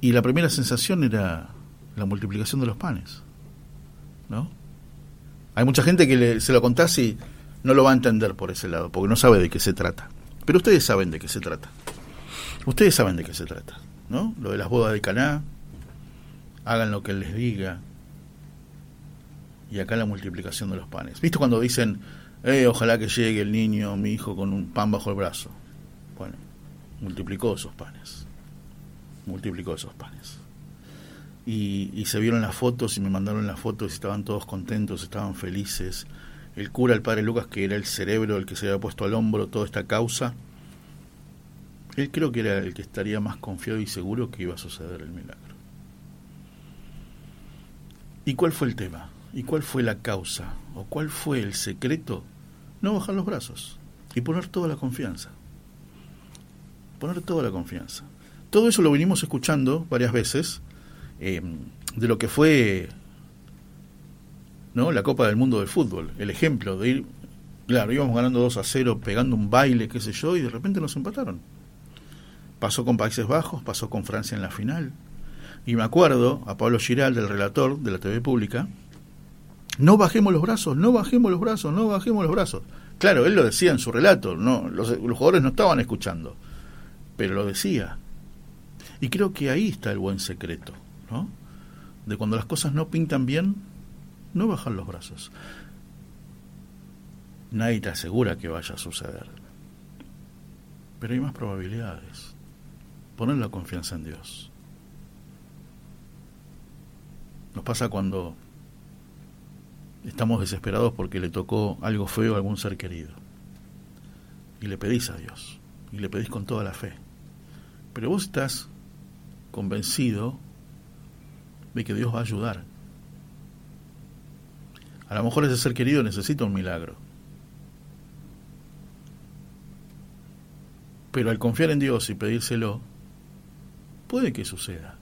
Y la primera sensación era la multiplicación de los panes. ¿No? Hay mucha gente que se lo contás y no lo va a entender por ese lado, porque no sabe de qué se trata. Pero ustedes saben de qué se trata. Ustedes saben de qué se trata, ¿no? Lo de las bodas de Caná, hagan lo que les diga, y acá la multiplicación de los panes. ¿Viste cuando dicen, eh, ojalá que llegue el niño, mi hijo, con un pan bajo el brazo? Bueno, multiplicó esos panes. Multiplicó esos panes. Y, y se vieron las fotos y me mandaron las fotos y estaban todos contentos, estaban felices. El cura, el padre Lucas, que era el cerebro, el que se había puesto al hombro toda esta causa, él creo que era el que estaría más confiado y seguro que iba a suceder el milagro. ¿Y cuál fue el tema? ¿Y cuál fue la causa? ¿O cuál fue el secreto? No bajar los brazos y poner toda la confianza. Poner toda la confianza. Todo eso lo venimos escuchando varias veces eh, de lo que fue ¿no? la Copa del Mundo del Fútbol. El ejemplo de ir, claro, íbamos ganando 2 a 0, pegando un baile, qué sé yo, y de repente nos empataron. Pasó con Países Bajos, pasó con Francia en la final. Y me acuerdo a Pablo Giral, del relator de la TV Pública, no bajemos los brazos, no bajemos los brazos, no bajemos los brazos. Claro, él lo decía en su relato, no, los, jugadores no estaban escuchando, pero lo decía. Y creo que ahí está el buen secreto, De cuando las cosas no pintan bien, no bajar los brazos. Nadie te asegura que vaya a suceder. Pero hay más probabilidades. Poner la confianza en Dios. Nos pasa cuando estamos desesperados porque le tocó algo feo a algún ser querido. Y le pedís a Dios, y le pedís con toda la fe. Pero vos estás convencido de que Dios va a ayudar. A lo mejor ese ser querido necesita un milagro. Pero al confiar en Dios y pedírselo, puede que suceda.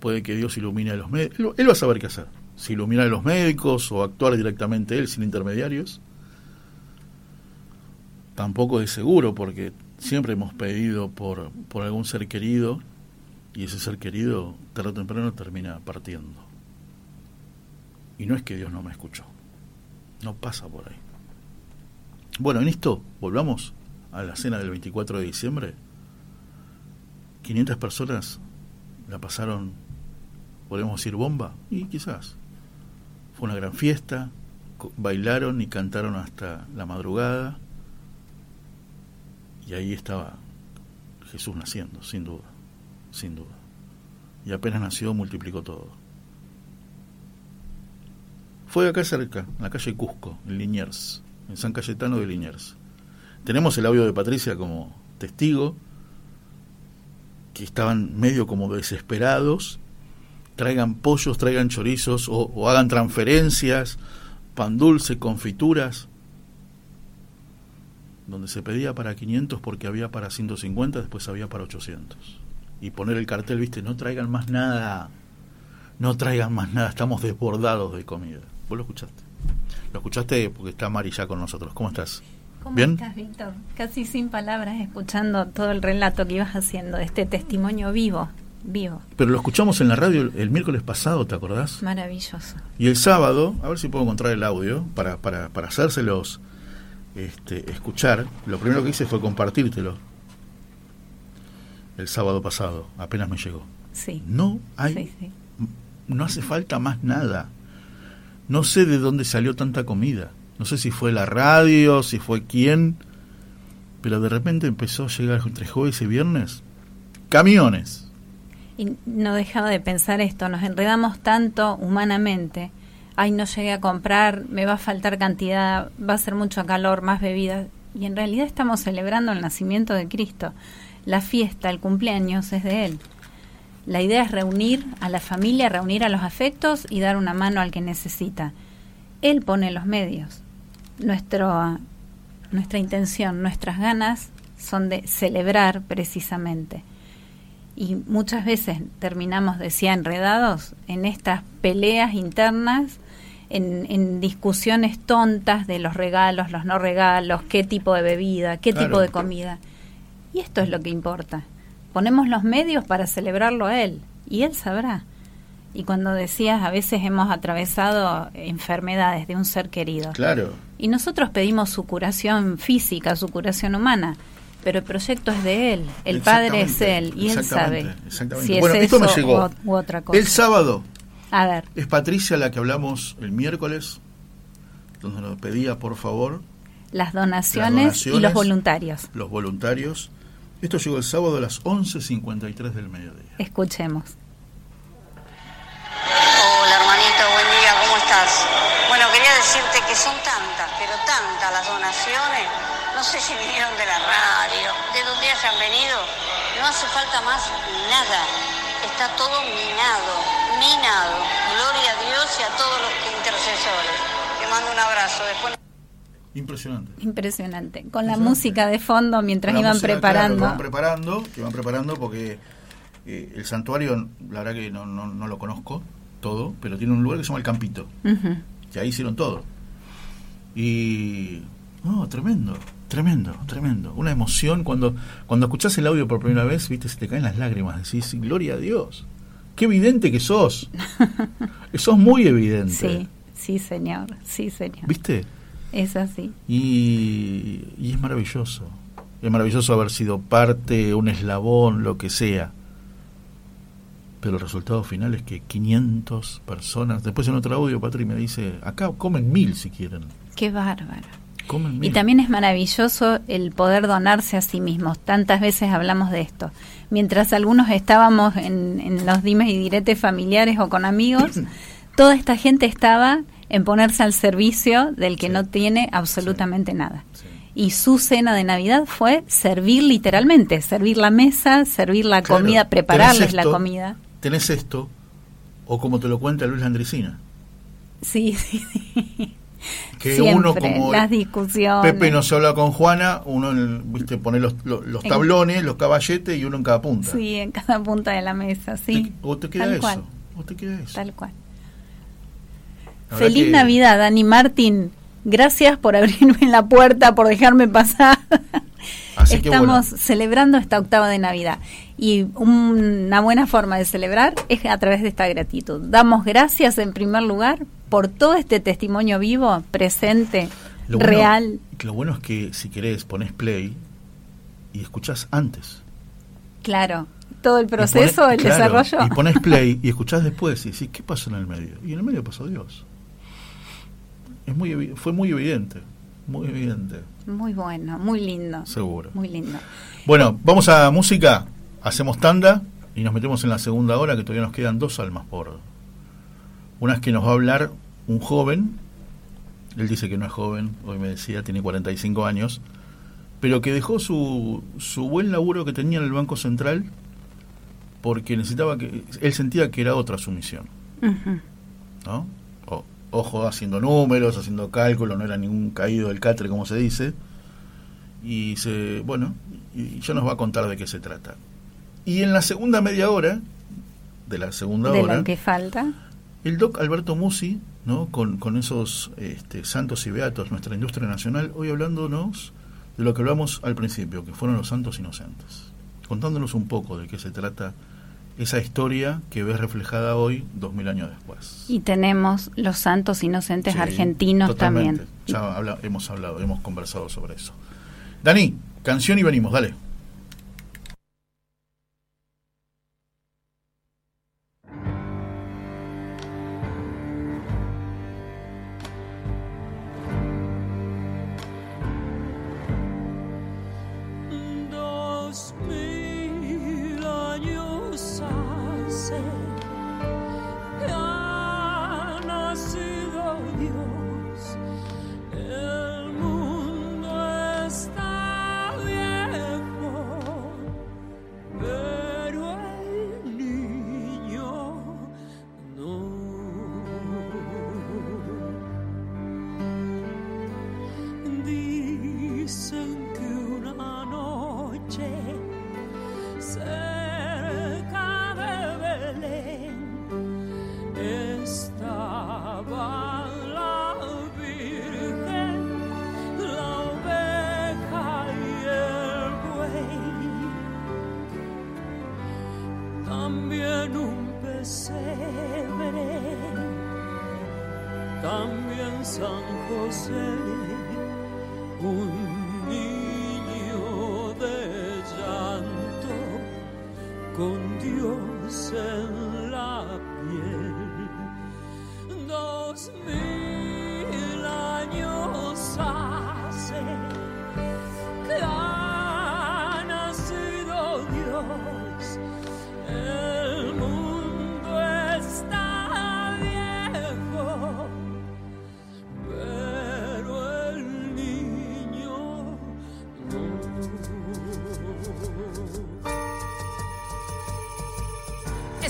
Puede que Dios ilumine a los medios. Él va a saber qué hacer si iluminar a los médicos o actuar directamente él sin intermediarios. Tampoco es seguro porque siempre hemos pedido por, por algún ser querido y ese ser querido tarde o temprano termina partiendo. Y no es que Dios no me escuchó, no pasa por ahí. Bueno, en esto volvamos a la cena del 24 de diciembre. 500 personas la pasaron, podemos decir, bomba, y quizás fue una gran fiesta, bailaron y cantaron hasta la madrugada. Y ahí estaba Jesús naciendo, sin duda, sin duda. Y apenas nació, multiplicó todo. Fue acá cerca, en la calle Cusco, en Liniers, en San Cayetano de Liniers. Tenemos el audio de Patricia como testigo, que estaban medio como desesperados traigan pollos, traigan chorizos o, hagan transferencias, pan dulce, confituras, donde se pedía para 500 porque había para 150, después había para 800. Y poner el cartel, viste, no traigan más nada, no traigan más nada, estamos desbordados de comida. ¿Vos lo escuchaste? Lo escuchaste porque está Mari ya con nosotros. ¿Cómo estás? ¿Cómo estás, Víctor? Casi sin palabras, escuchando todo el relato que ibas haciendo, este testimonio vivo vivo. Pero lo escuchamos en la radio el, miércoles pasado, ¿te acordás? Maravilloso. Y el sábado, a ver si puedo encontrar el audio para, para, para hacérselos este, escuchar. Lo primero que hice fue compartírtelo. El sábado pasado, apenas me llegó. Sí. No hay, no hace falta más nada. No sé de dónde salió tanta comida. No sé si fue la radio, si fue quién, pero de repente empezó a llegar entre jueves y viernes camiones. Y no dejaba de pensar esto, nos enredamos tanto humanamente. Ay, no llegué a comprar, me va a faltar cantidad, va a ser mucho calor, más bebidas. Y en realidad estamos celebrando el nacimiento de Cristo. La fiesta, el cumpleaños es de Él. La idea es reunir a la familia, reunir a los afectos y dar una mano al que necesita. Él pone los medios. Nuestro, nuestra intención, nuestras ganas son de celebrar precisamente. Y muchas veces terminamos, decía, enredados en estas peleas internas, en, en discusiones tontas de los regalos, los no regalos, qué tipo de bebida, qué Claro. tipo de comida. Y esto es lo que importa. Ponemos los medios para celebrarlo a Él y Él sabrá. Y cuando decías, a veces hemos atravesado enfermedades de un ser querido. Claro. Y nosotros pedimos su curación física, su curación humana, pero el proyecto es de Él, el Padre es Él y Él sabe exactamente, si es Bueno, esto eso me llegó. u, u otra cosa. El sábado A ver, es Patricia la que hablamos el miércoles, donde nos pedía por favor las donaciones, Las donaciones. y los voluntarios. los voluntarios. Esto llegó el sábado a las 11.53 del mediodía. Escuchemos. Hola hermanito, buen día, ¿cómo estás? Bueno, quería decirte que son tantas, pero tantas las donaciones. No sé si vinieron de la radio, de donde hayan venido. No hace falta más nada. Está todo minado, minado. Gloria a Dios y a todos los intercesores. Te mando un abrazo. Después Impresionante. Impresionante. Con la música de fondo mientras iban preparando. claro, que van preparando, que van preparando porque eh, el santuario, la verdad que no, no, no lo conozco todo, pero tiene un lugar que se llama El Campito, Ujú. que ahí hicieron todo. Y... No, tremendo, tremendo, tremendo. Una emoción cuando, cuando escuchás el audio por primera vez, viste, se te caen las lágrimas, decís, gloria a Dios. Qué evidente que sos. sos muy evidente. Sí, sí, señor. Sí, señor. ¿Viste? Es así. Y, y es maravilloso. Es maravilloso haber sido parte, un eslabón, lo que sea. Pero el resultado final es que 500 personas. Después en otro audio, Patri me dice: acá comen mil si quieren. Qué bárbaro. Comen mil. Y también es maravilloso el poder donarse a sí mismos. Tantas veces hablamos de esto. Mientras algunos estábamos en, en los dimes y diretes familiares o con amigos, toda esta gente estaba en ponerse al servicio del que Sí. no tiene absolutamente nada. Sí. Y su cena de Navidad fue servir literalmente, servir la mesa, servir la Claro, comida, prepararles la comida. Tenés esto, o como te lo cuenta Luis Landricina, Sí, sí, sí. que Siempre, uno como las discusiones. Pepe no se habla con Juana, uno en- viste pone los, los, los En- tablones, los caballetes y uno en cada punta. Sí, en cada punta de la mesa, sí. O te queda tal eso, cual, o te queda eso. tal cual. Feliz que- Navidad, Dani Martín. Gracias por abrirme la puerta, por dejarme pasar. Así Estamos celebrando esta octava de Navidad y un- una buena forma de celebrar es a través de esta gratitud. Damos gracias en primer lugar por todo este testimonio vivo, presente, Lo bueno- real. Lo bueno es que si querés pones play y escuchás antes. Claro, todo el proceso, el claro, desarrollo. Y pones play y escuchás después y decís, ¿qué pasó en el medio? Y en el medio pasó Dios. Es muy fue muy evidente, muy evidente, Muy bueno, muy lindo. seguro. Muy lindo. Bueno, vamos a música, hacemos tanda y nos metemos en la segunda hora que todavía nos quedan dos almas por... Una es que nos va a hablar un joven, él dice que no es joven, hoy me decía, tiene 45 años, pero que dejó su, su buen laburo que tenía en el Banco Central porque necesitaba que, él sentía que era otra su misión. ¿no? Ojo, haciendo números, haciendo cálculos, no era ningún caído del catre, como se dice, y se, bueno, y ya nos va a contar de qué se trata. Y en la segunda media hora, de la segunda De hora, lo que falta. el doc Alberto Musi, ¿no? con, con esos este, santos y beatos, nuestra industria nacional, hoy hablándonos de lo que hablamos al principio, que fueron los santos inocentes, contándonos un poco de qué se trata esa historia que ves reflejada hoy, dos mil años después. Y tenemos los santos inocentes Sí, argentinos totalmente. también. Ya habla- hemos hablado, hemos conversado sobre eso. Dani, canción y venimos, dale.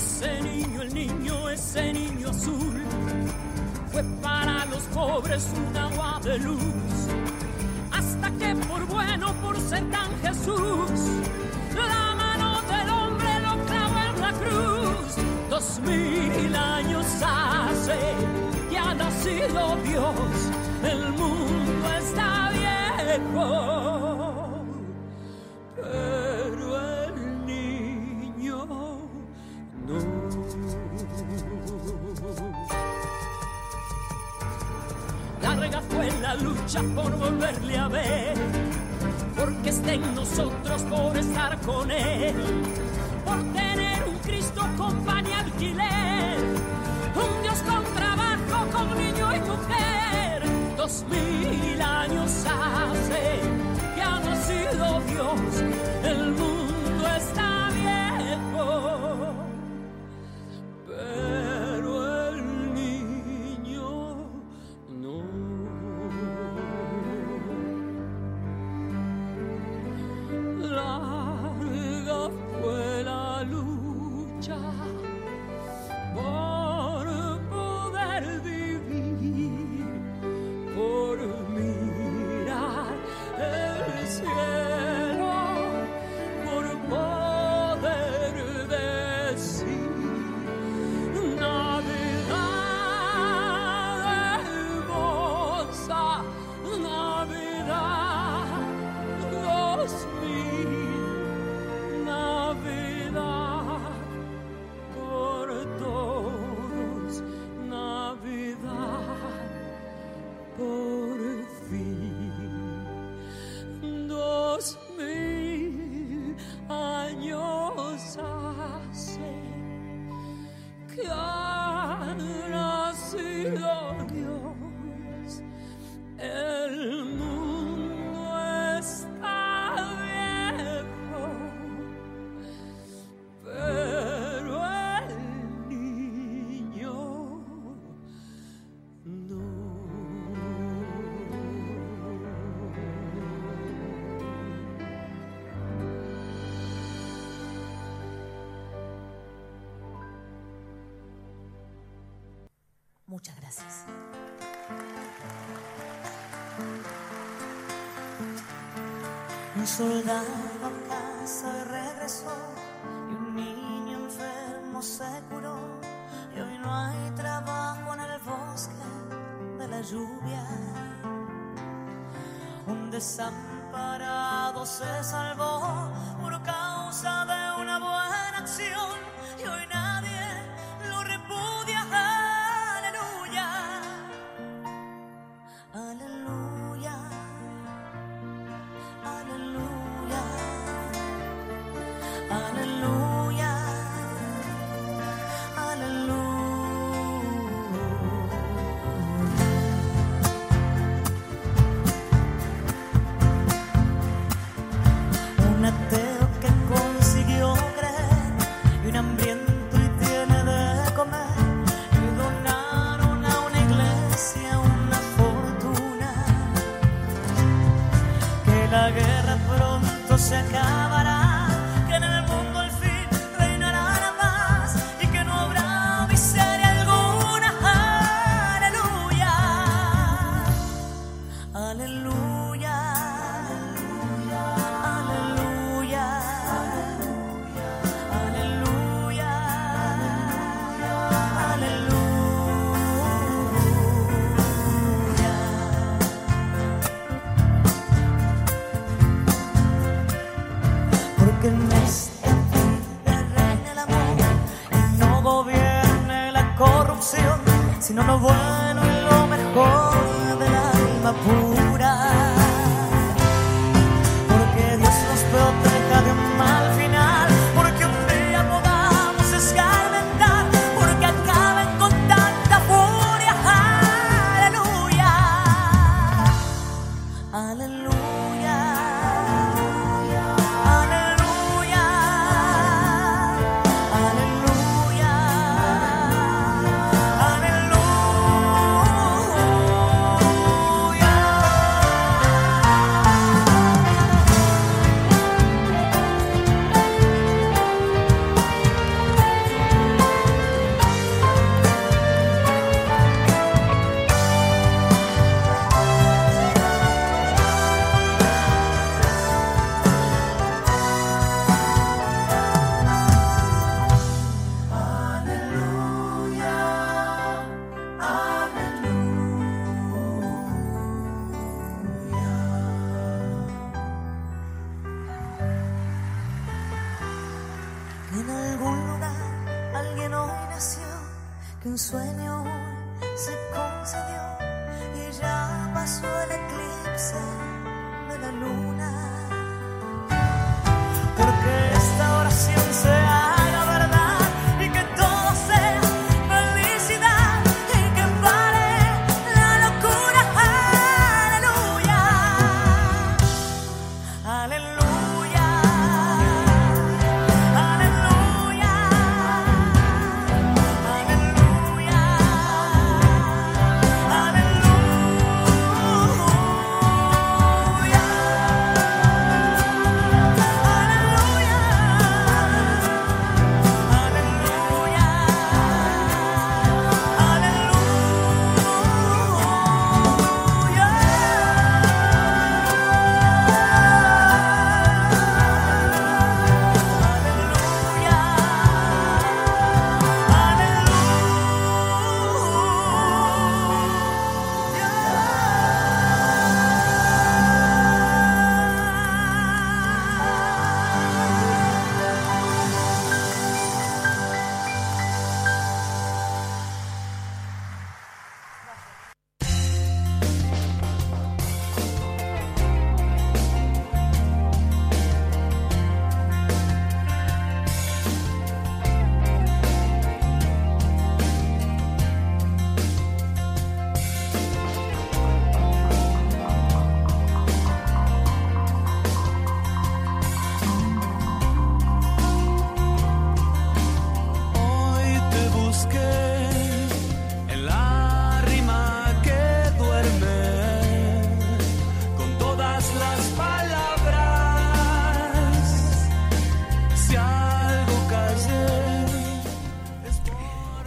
Ese niño, el niño, ese niño azul, fue para los pobres un agua de luz. Hasta que por bueno, por ser tan Jesús, la mano del hombre lo clavó en la cruz. Dos mil años hace que ha nacido Dios, el mundo está viejo, lucha por volverle a ver, porque esté en nosotros por estar con Él, por tener un Cristo compañía alquiler, un Dios con trabajo, con niño y mujer. Dos mil años hace que ha nacido Dios, el mundo Un soldado a casa regresó y un niño enfermo se curó. Y hoy no hay trabajo en el bosque de la lluvia. Un desamparado se salvó por se acabará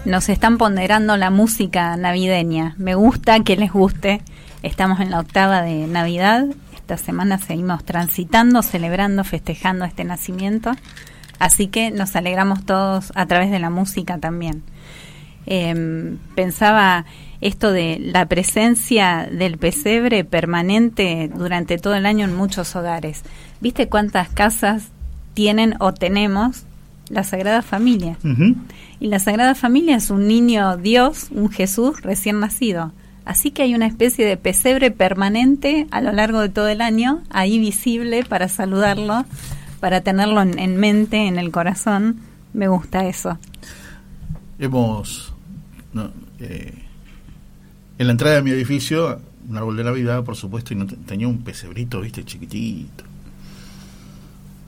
Nos están ponderando la música navideña. Me gusta que les guste. Estamos en la octava de Navidad. Esta semana seguimos transitando, celebrando, festejando este nacimiento. Así que nos alegramos todos a través de la música también. Em, pensaba esto de la presencia del pesebre permanente durante todo el año en muchos hogares. ¿Viste cuántas casas tienen o tenemos la Sagrada Familia? Y la Sagrada Familia es un niño Dios, un Jesús recién nacido. Así que hay una especie de pesebre permanente a lo largo de todo el año, ahí visible para saludarlo, para tenerlo en, en mente, en el corazón. Me gusta eso. Hemos. eh, en la entrada de mi edificio, un árbol de Navidad, por supuesto, y no te- tenía un pesebrito, viste, chiquitito.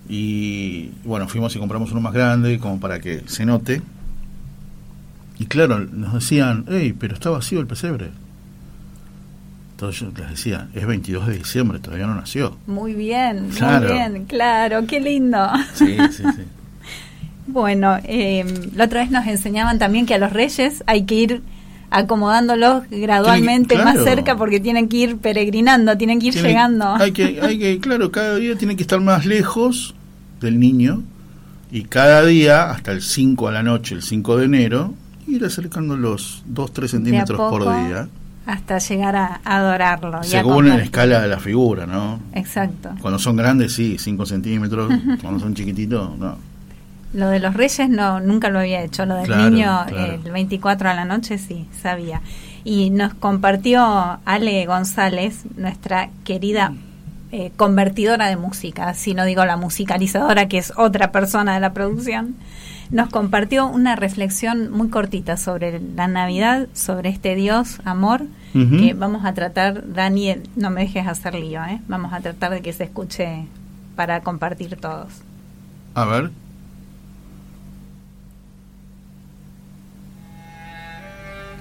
Y bueno, fuimos y compramos uno más grande, como para que se note. Y claro, nos decían, hey, pero está vacío el pesebre. Entonces yo les decía, es 22 de diciembre, todavía no nació. Muy bien, Claro. muy bien, claro, qué lindo. Sí, sí, sí. Bueno, eh, la otra vez nos enseñaban también que a los reyes hay que ir acomodándolos gradualmente Tienen- más cerca porque tienen que ir peregrinando, tienen que ir llegando. Hay que, hay que, claro, cada día tiene que estar más lejos del niño y cada día, hasta el 5 a la noche, el 5 de enero, ir acercando los 2, 3 centímetros por día, hasta llegar a adorarlo. según la escala de la figura, ¿no? Exacto. Cuando son grandes, sí, 5 centímetros, cuando son chiquititos, no. Lo de los reyes no, nunca lo había hecho. Lo del Claro, niño claro. el 24 a la noche sí, sabía. Y nos compartió Ale González, nuestra querida eh, convertidora de música, si no digo la musicalizadora, que es otra persona de la producción, nos compartió una reflexión muy cortita sobre la Navidad, sobre este Dios, amor, que vamos a tratar, Daniel, no me dejes hacer lío, ¿eh? vamos a tratar de que se escuche para compartir todos. A ver.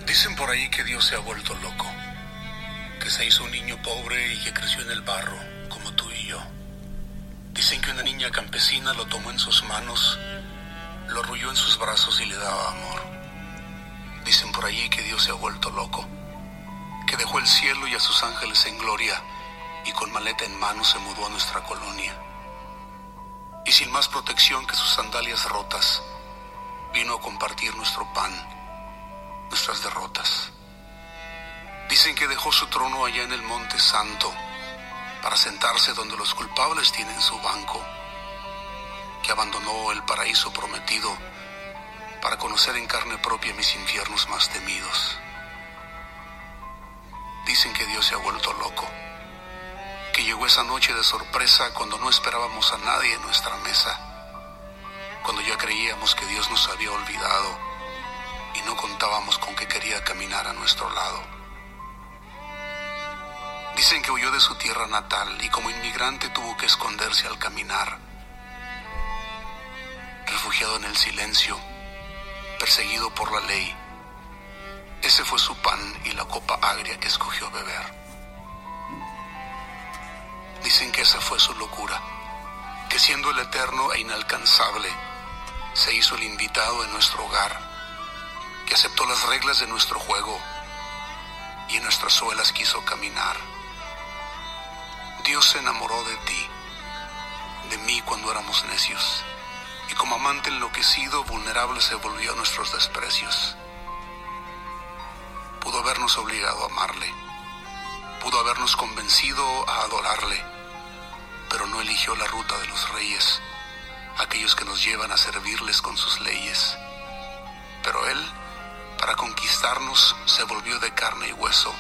Dicen por ahí que Dios se ha vuelto loco, que se hizo un niño pobre y que creció en el barro, como tú y yo. Dicen que una niña campesina lo tomó en sus manos, lo arrulló en sus brazos y le daba amor. Dicen por allí que Dios se ha vuelto loco, que dejó el cielo y a sus ángeles en gloria y con maleta en mano se mudó a nuestra colonia. Y sin más protección que sus sandalias rotas, vino a compartir nuestro pan nuestras derrotas. Dicen que dejó su trono allá en el Monte Santo para sentarse donde los culpables tienen su banco, que abandonó el paraíso prometido para conocer en carne propia mis infiernos más temidos. Dicen que Dios se ha vuelto loco, que llegó esa noche de sorpresa cuando no esperábamos a nadie en nuestra mesa, cuando ya creíamos que Dios nos había olvidado y no contábamos con que quería caminar a nuestro lado. Dicen que huyó de su tierra natal y como inmigrante tuvo que esconderse al caminar. Refugiado en el silencio, perseguido por la ley, ese fue su pan y la copa agria que escogió beber. Dicen que esa fue su locura, que siendo el eterno e inalcanzable, se hizo el invitado en nuestro hogar que aceptó las reglas de nuestro juego y en nuestras suelas quiso caminar. Dios se enamoró de ti, de mí cuando éramos necios, y como amante enloquecido, vulnerable se volvió a nuestros desprecios. Pudo habernos obligado a amarle, pudo habernos convencido a adorarle, pero no eligió la ruta de los reyes, aquellos que nos llevan a servirles con sus leyes. Pero él para conquistarnos se volvió de carne y hueso,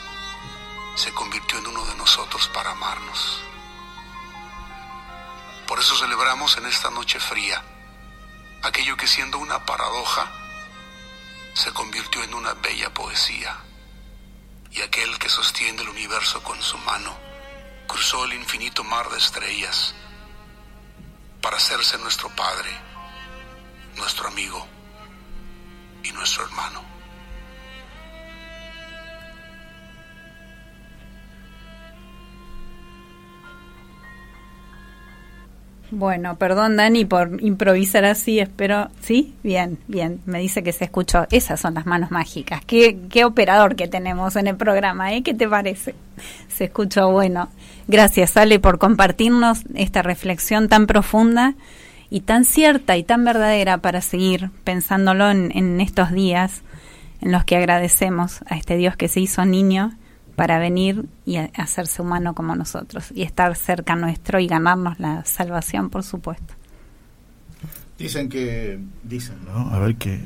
se convirtió en uno de nosotros para amarnos. Por eso celebramos en esta noche fría aquello que siendo una paradoja se convirtió en una bella poesía. Y aquel que sostiene el universo con su mano cruzó el infinito mar de estrellas para hacerse nuestro Padre, nuestro amigo y nuestro hermano. Bueno, perdón Dani por improvisar así, espero, ¿sí? Bien, bien, me dice que se escuchó. Esas son las manos mágicas. Qué, qué operador que tenemos en el programa, ¿eh? ¿Qué te parece? Se escuchó bueno. Gracias, Ale, por compartirnos esta reflexión tan profunda y tan cierta y tan verdadera para seguir pensándolo en, en estos días en los que agradecemos a este Dios que se hizo niño para venir y hacerse humano como nosotros y estar cerca nuestro y ganarnos la salvación, por supuesto. Dicen que, dicen, ¿no? A ver, que,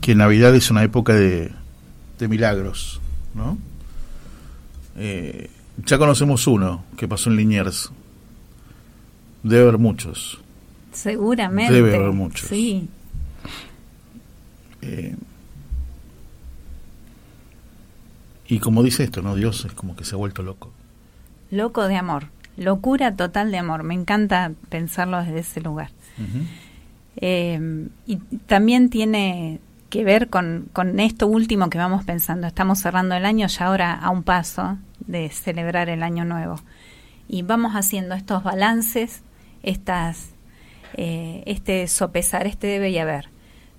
que Navidad es una época de, de milagros, ¿no? Eh, ya conocemos uno que pasó en Liniers. Debe haber muchos. Seguramente. Debe haber muchos. Sí. Eh, Y como dice esto, ¿no? Dios es como que se ha vuelto loco. Loco de amor, locura total de amor. Me encanta pensarlo desde ese lugar. Eh, y también tiene que ver con, con esto último que vamos pensando. Estamos cerrando el año ya ahora a un paso de celebrar el año nuevo. Y vamos haciendo estos balances, estas, eh, este sopesar, este debe y haber,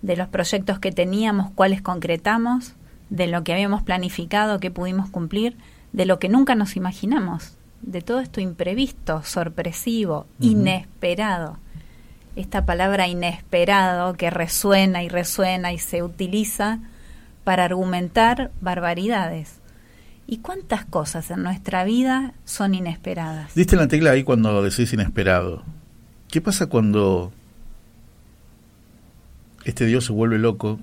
de los proyectos que teníamos, cuáles concretamos, de lo que habíamos planificado, que pudimos cumplir, de lo que nunca nos imaginamos, de todo esto imprevisto, sorpresivo, inesperado. Esta palabra inesperado que resuena y resuena y se utiliza para argumentar barbaridades. ¿Y cuántas cosas en nuestra vida son inesperadas? Diste la tecla ahí cuando decís inesperado. ¿Qué pasa cuando este Dios se vuelve loco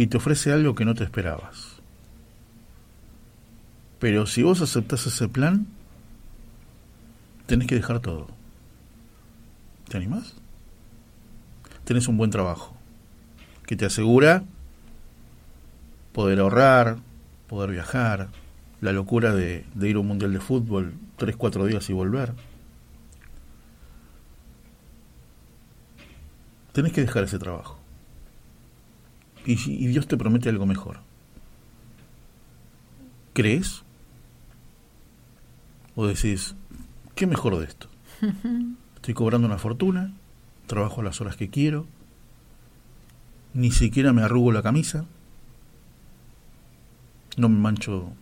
y te ofrece algo que no te esperabas. Pero si vos aceptás ese plan, tenés que dejar todo. ¿Te animás? Tenés un buen trabajo que te asegura poder ahorrar, poder viajar, la locura de, de ir a un mundial de fútbol tres, cuatro días y volver. Tenés que dejar ese trabajo. Y, y Dios te promete algo mejor. ¿Crees? ¿O decís, qué mejor de esto? Estoy cobrando una fortuna, trabajo las horas que quiero, ni siquiera me arrugo la camisa, no me mancho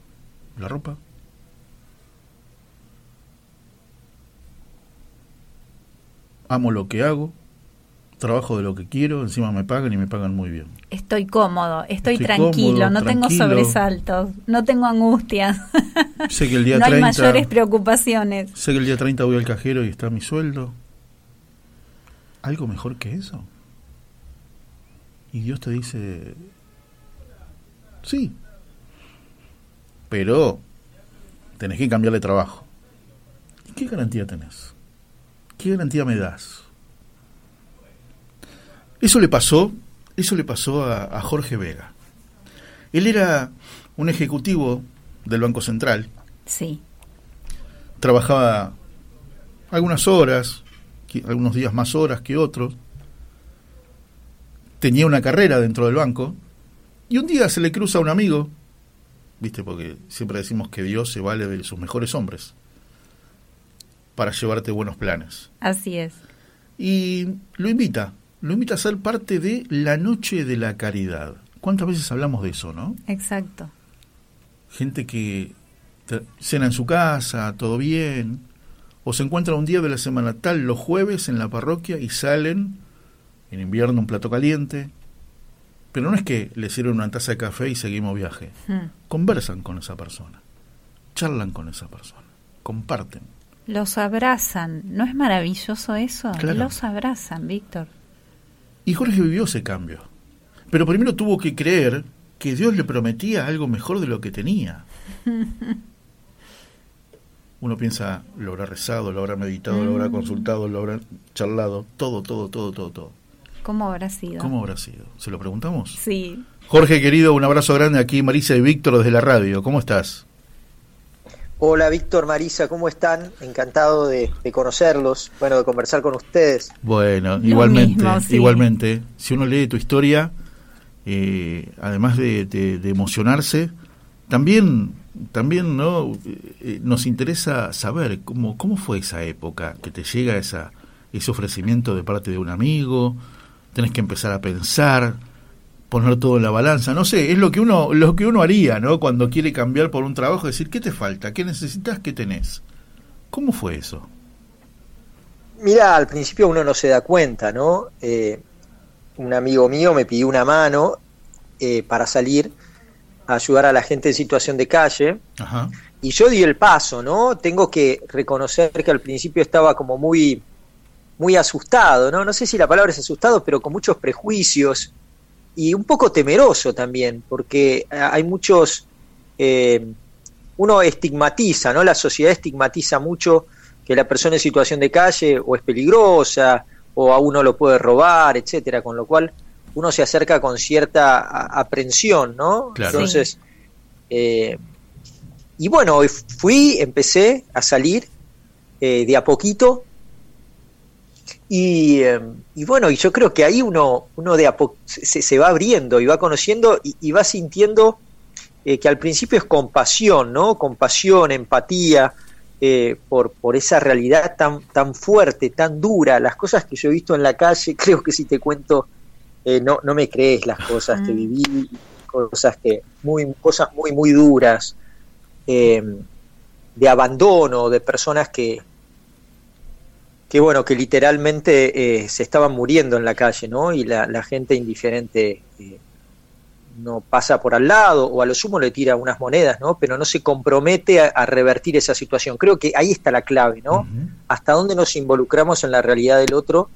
la ropa. Amo lo que hago, trabajo de lo que quiero, encima me pagan y me pagan muy bien. Estoy cómodo, estoy, Estoy tranquilo, cómodo, no tengo sobresaltos, no tengo angustias, Sé que el día no hay 30 mayores preocupaciones. Sé que el día 30 voy al cajero y está mi sueldo. ¿Algo mejor que eso? Y Dios te dice, sí, pero tenés que cambiar de trabajo. ¿Y qué garantía tenés? ¿Qué garantía me das? Eso le pasó, eso le pasó a, a Jorge Vega. Él era un ejecutivo del Banco Central Sí, trabajaba algunas horas, que- algunos días más horas que otros, tenía una carrera dentro del banco, y un día se le cruza a un amigo, viste, porque siempre decimos que Dios se vale de sus mejores hombres para llevarte buenos planes. así es. Y lo invita, lo invita a ser parte de la Noche de la Caridad. ¿Cuántas veces hablamos de eso, no? Exacto. gente que cena en su casa, todo bien, o se encuentra un día de la semana tal los jueves en la parroquia y salen en invierno un plato caliente, pero no es que le sirven una taza de café y seguimos viaje, Hmm. conversan con esa persona, charlan con esa persona, comparten. Los abrazan, ¿no es maravilloso eso? Claro. Los abrazan, Víctor. Y Jorge vivió ese cambio, pero primero tuvo que creer que Dios le prometía algo mejor de lo que tenía. Uno piensa, lo habrá rezado, lo habrá meditado, lo habrá Mm. consultado, lo habrá charlado, todo, todo, todo, todo, todo. ¿Cómo habrá sido? ¿Cómo habrá sido? ¿Se lo preguntamos? Sí. Jorge, querido, un abrazo grande aquí, Marisa y Víctor desde la radio. ¿Cómo estás? Hola Víctor, Marisa, ¿cómo están? Encantado de, de conocerlos, bueno, de conversar con ustedes. Bueno, Lo igualmente, mismo, sí. igualmente. Si uno lee tu historia, eh, además de, de- de emocionarse, también, también no Eh, nos interesa saber cómo, cómo fue esa época que te llega esa, ese ofrecimiento de parte de un amigo, tenés que empezar a pensar, poner todo en la balanza, no sé, es lo que uno, lo que uno haría, ¿no? Cuando quiere cambiar por un trabajo, decir, ¿qué te falta? ¿Qué necesitas? ¿Qué tenés? ¿Cómo fue eso? Mira, al principio uno no se da cuenta, ¿no? Eh, un amigo mío me pidió una mano eh, para salir a ayudar a la gente en situación de calle Ajá. y yo di el paso, ¿no? Tengo que reconocer que al principio estaba como muy, muy asustado, ¿no? No sé si la palabra es asustado, pero con muchos prejuicios y un poco temeroso también, porque eh, hay muchos, eh, uno estigmatiza, ¿no? La sociedad estigmatiza mucho que la persona en situación de calle o es peligrosa o a uno lo puede robar, etcétera, con lo cual uno se acerca con cierta a- aprensión, ¿no? Claro. Entonces, eh, y bueno, fui, empecé a salir eh, de a poquito y, eh, y bueno, y yo creo que ahí uno, uno de se, se va abriendo y va conociendo y, y va sintiendo eh, que al principio es compasión, ¿no? Compasión, empatía eh, por, por esa realidad tan, tan fuerte, tan dura. Las cosas que yo he visto en la calle, creo que si te cuento, eh, no, no me crees las cosas que Mm. viví, cosas que muy, cosas muy, muy duras, eh, de abandono, de personas que, que bueno, que literalmente eh, se estaban muriendo en la calle, ¿no? Y la, la gente indiferente eh, no pasa por al lado o a lo sumo le tira unas monedas, ¿no? Pero no se compromete a, a revertir esa situación. Creo que ahí está la clave, ¿no? Hasta dónde nos involucramos en la realidad del otro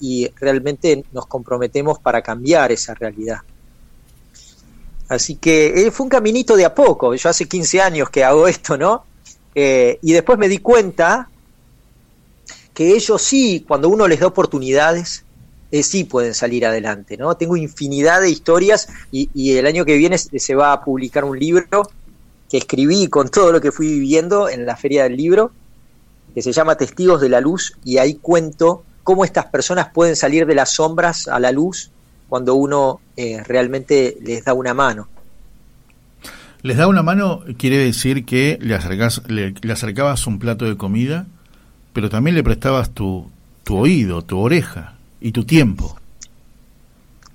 y realmente nos comprometemos para cambiar esa realidad. Así que eh, fue un caminito de a poco. Yo hace 15 años que hago esto, ¿no? Eh, y después me di cuenta que ellos sí, cuando uno les da oportunidades, eh, sí pueden salir adelante, ¿no? Tengo infinidad de historias y, y, el año que viene se va a publicar un libro que escribí con todo lo que fui viviendo en la Feria del Libro, que se llama Testigos de la Luz, y ahí cuento cómo estas personas pueden salir de las sombras a la luz cuando uno eh, realmente les da una mano. Les da una mano quiere decir que le, acercas, le, le acercabas un plato de comida, pero también le prestabas tu, tu oído, tu oreja y tu tiempo.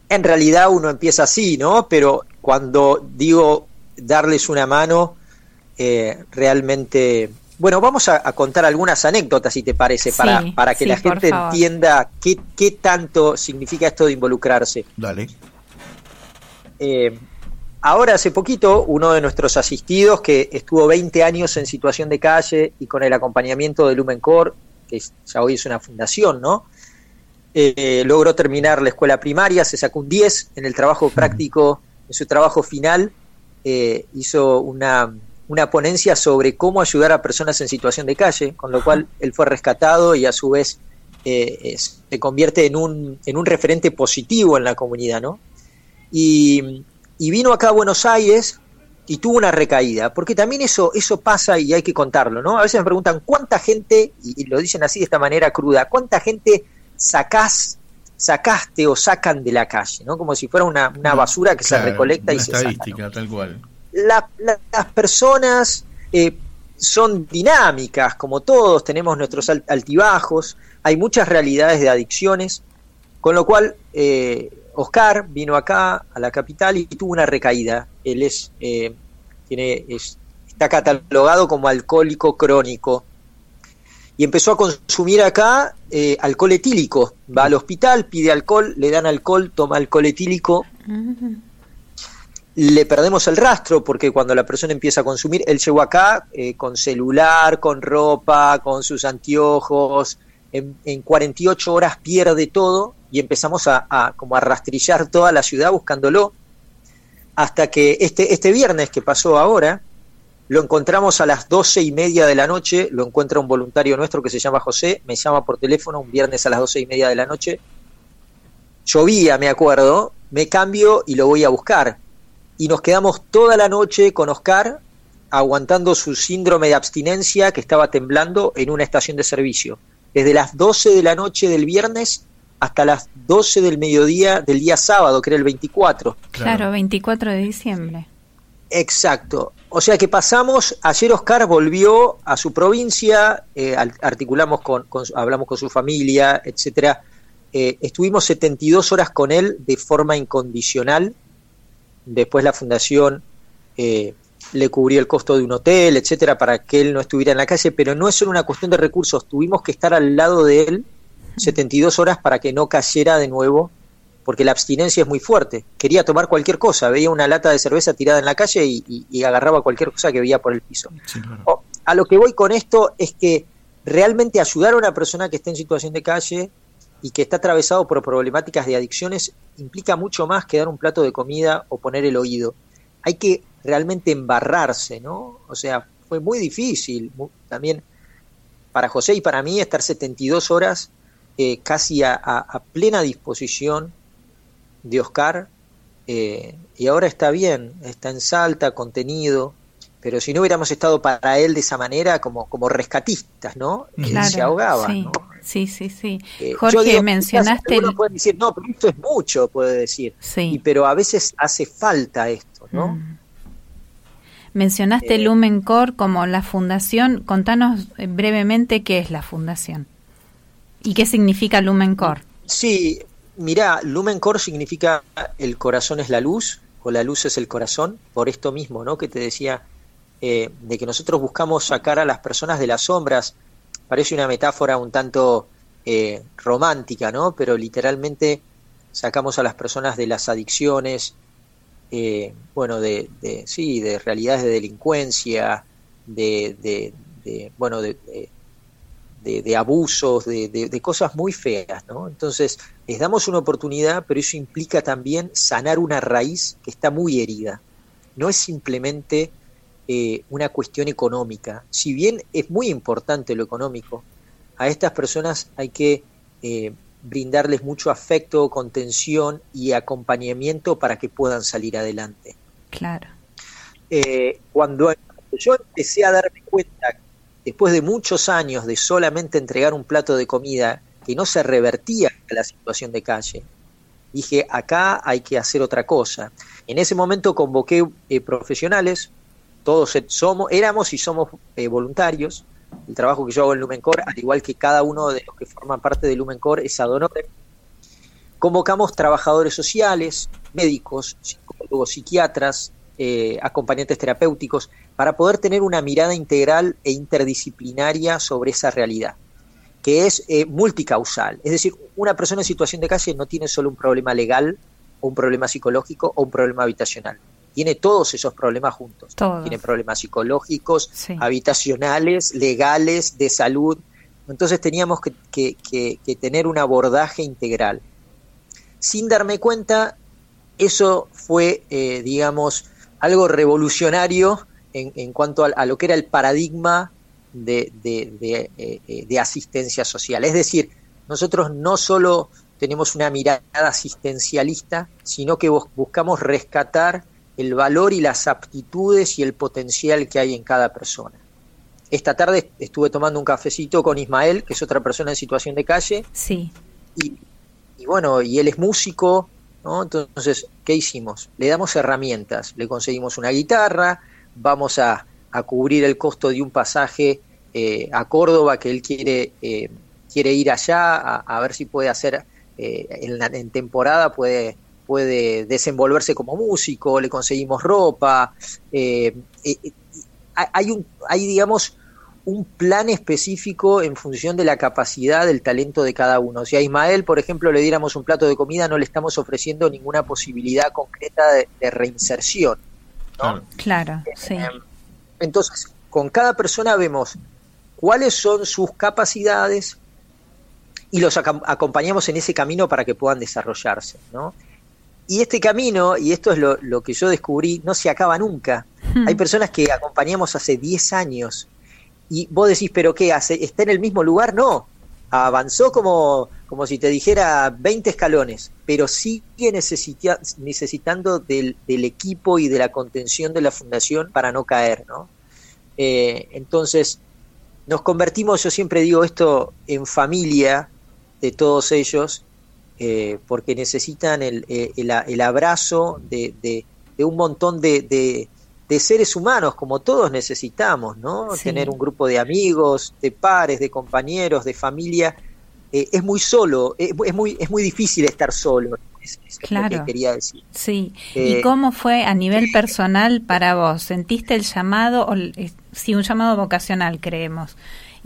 En realidad uno empieza así, ¿no? Pero cuando digo darles una mano, eh, realmente... Bueno, vamos a, a, contar algunas anécdotas, si te parece, sí, para, para que sí, la gente entienda qué, qué, tanto significa esto de involucrarse. Dale. Eh, ahora, hace poquito, uno de nuestros asistidos, que estuvo 20 años en situación de calle y con el acompañamiento de Lumencor, que ya hoy es una fundación, ¿no? Eh, logró terminar la escuela primaria, se sacó un 10 en el trabajo práctico, en su trabajo final, eh, hizo una, una, ponencia sobre cómo ayudar a personas en situación de calle, con lo cual él fue rescatado y a su vez eh, se convierte en un, en un referente positivo en la comunidad, ¿no? Y, y, vino acá a Buenos Aires y tuvo una recaída, porque también eso, eso pasa y hay que contarlo, ¿no? A veces me preguntan cuánta gente, y, y lo dicen así de esta manera cruda, cuánta gente sacás, sacaste o sacan de la calle, ¿no? Como si fuera una, una basura que claro, se recolecta y se estadística, saca, ¿no? tal cual. La, la, las personas eh, son dinámicas, como todos, tenemos nuestros altibajos, hay muchas realidades de adicciones, con lo cual eh, Oscar vino acá a la capital y tuvo una recaída. Él es, eh, tiene, es, está catalogado como alcohólico crónico y empezó a consumir acá eh, alcohol etílico. Va al hospital, pide alcohol, le dan alcohol, toma alcohol etílico. Le perdemos el rastro porque cuando la persona empieza a consumir, él llegó acá eh, con celular, con ropa, con sus anteojos. En, en 48 horas pierde todo y empezamos a, a, como a rastrillar toda la ciudad buscándolo. Hasta que este, este viernes que pasó ahora, lo encontramos a las doce y media de la noche, lo encuentra un voluntario nuestro que se llama José, me llama por teléfono un viernes a las doce y media de la noche. Llovía, me acuerdo, me cambio y lo voy a buscar. Y nos quedamos toda la noche con Oscar aguantando su síndrome de abstinencia que estaba temblando en una estación de servicio. Desde las 12 de la noche del viernes hasta las 12 del mediodía del día sábado, que era el 24. Claro, claro 24 de diciembre. Exacto. O sea que pasamos, ayer Oscar volvió a su provincia, eh, articulamos con, con, hablamos con su familia, etcétera. Eh, estuvimos 72 horas con él de forma incondicional. Después la fundación eh, le cubrió el costo de un hotel, etcétera, para que él no estuviera en la calle, pero no es solo una cuestión de recursos, tuvimos que estar al lado de él 72 horas para que no cayera de nuevo porque la abstinencia es muy fuerte. Quería tomar cualquier cosa, veía una lata de cerveza tirada en la calle y, y, y agarraba cualquier cosa que veía por el piso. Sí, claro. o, a lo que voy con esto es que realmente ayudar a una persona que está en situación de calle y que está atravesado por problemáticas de adicciones implica mucho más que dar un plato de comida o poner el oído. Hay que realmente embarrarse, ¿no? O sea, fue muy difícil también para José y para mí estar 72 horas eh, casi a, a, a plena disposición de Oscar eh, y ahora está bien, está en Salta, contenido, pero si no hubiéramos estado para él de esa manera como, como rescatistas, ¿no? Claro, él se ahogaba, sí, ¿no? Sí, sí, sí. Eh, Jorge, digo, mencionaste... Uno puede decir, no, pero esto es mucho, puede decir. Sí. Y, pero a veces hace falta esto, ¿no? Mm. Mencionaste eh, Lumencor como la fundación. Contanos eh, brevemente qué es la fundación y qué significa Lumencor. Sí, Mirá, Lumen Core significa el corazón es la luz, o la luz es el corazón, por esto mismo, ¿no? Que te decía, eh, de que nosotros buscamos sacar a las personas de las sombras. Parece una metáfora un tanto eh, romántica, ¿no? Pero literalmente sacamos a las personas de las adicciones, eh, bueno, de, sí, de realidades de delincuencia, de, de, de bueno, de, abusos, de, de, cosas muy feas, ¿no? Entonces, les damos una oportunidad, pero eso implica también sanar una raíz que está muy herida. no es simplemente eh, una cuestión económica. Si bien es muy importante lo económico, a estas personas hay que eh, brindarles mucho afecto, contención y acompañamiento para que puedan salir adelante. Claro. Eh, cuando yo empecé a darme cuenta, después de muchos años de solamente entregar un plato de comida, que no se revertía la situación de calle, dije, acá hay que hacer otra cosa. En ese momento convoqué eh, profesionales, todos somos, éramos y somos eh, voluntarios. El trabajo que yo hago en Lumencor, al igual que cada uno de los que forman parte de Lumencor, es ad. Convocamos trabajadores sociales, médicos, psicólogos, psiquiatras, eh, acompañantes terapéuticos, para poder tener una mirada integral e interdisciplinaria sobre esa realidad, que es eh, multicausal. Es decir, una persona en situación de calle no tiene solo un problema legal, un problema psicológico o un problema habitacional. Tiene todos esos problemas juntos. Tiene problemas psicológicos, habitacionales, legales, de salud. Entonces teníamos que, que tener un abordaje integral. Sin darme cuenta, eso fue, eh, digamos, algo revolucionario en, en cuanto a, lo que era el paradigma de, de, eh, eh, de, asistencia social. Es decir, nosotros no solo tenemos una mirada asistencialista, sino que buscamos rescatar el valor y las aptitudes y el potencial que hay en cada persona. Esta tarde estuve tomando un cafecito con Ismael, que es otra persona en situación de calle. Sí. Y, y bueno, y él es músico, entonces, ¿qué hicimos? Le damos herramientas, le conseguimos una guitarra, vamos a, cubrir el costo de un pasaje eh, a Córdoba que él quiere, eh, quiere ir allá a, ver si puede hacer eh, en, temporada, puede, puede desenvolverse como músico, le conseguimos ropa. hay, un, hay, digamos, un plan específico en función de la capacidad, del talento de cada uno. Si a Ismael, por ejemplo, le diéramos un plato de comida, no le estamos ofreciendo ninguna posibilidad concreta de, reinserción. Claro, sí. Eh, entonces, con cada persona vemos cuáles son sus capacidades y los acompañamos en ese camino para que puedan desarrollarse. ¿no? Y este camino, y esto es lo, lo que yo descubrí, no se acaba nunca. Hmm. Hay personas que acompañamos hace 10 años y vos decís, pero ¿qué hace? ¿Está en el mismo lugar? No, avanzó como, como si te dijera 20 escalones, pero sigue necesitando del, equipo y de la contención de la fundación para no caer, ¿no? Eh, entonces, nos convertimos, yo siempre digo esto, en familia de todos ellos, eh, porque necesitan el, eh, el, abrazo de, de, un montón de, de seres humanos, como todos necesitamos, ¿no? Tener un grupo de amigos, de pares, de compañeros, de familia. Eh, es muy solo, es, muy, es muy difícil estar solo. Es, claro. lo que quería decir. Sí. ¿Y eh, cómo fue a nivel personal para vos? ¿Sentiste el llamado, o, sí, un llamado vocacional, creemos?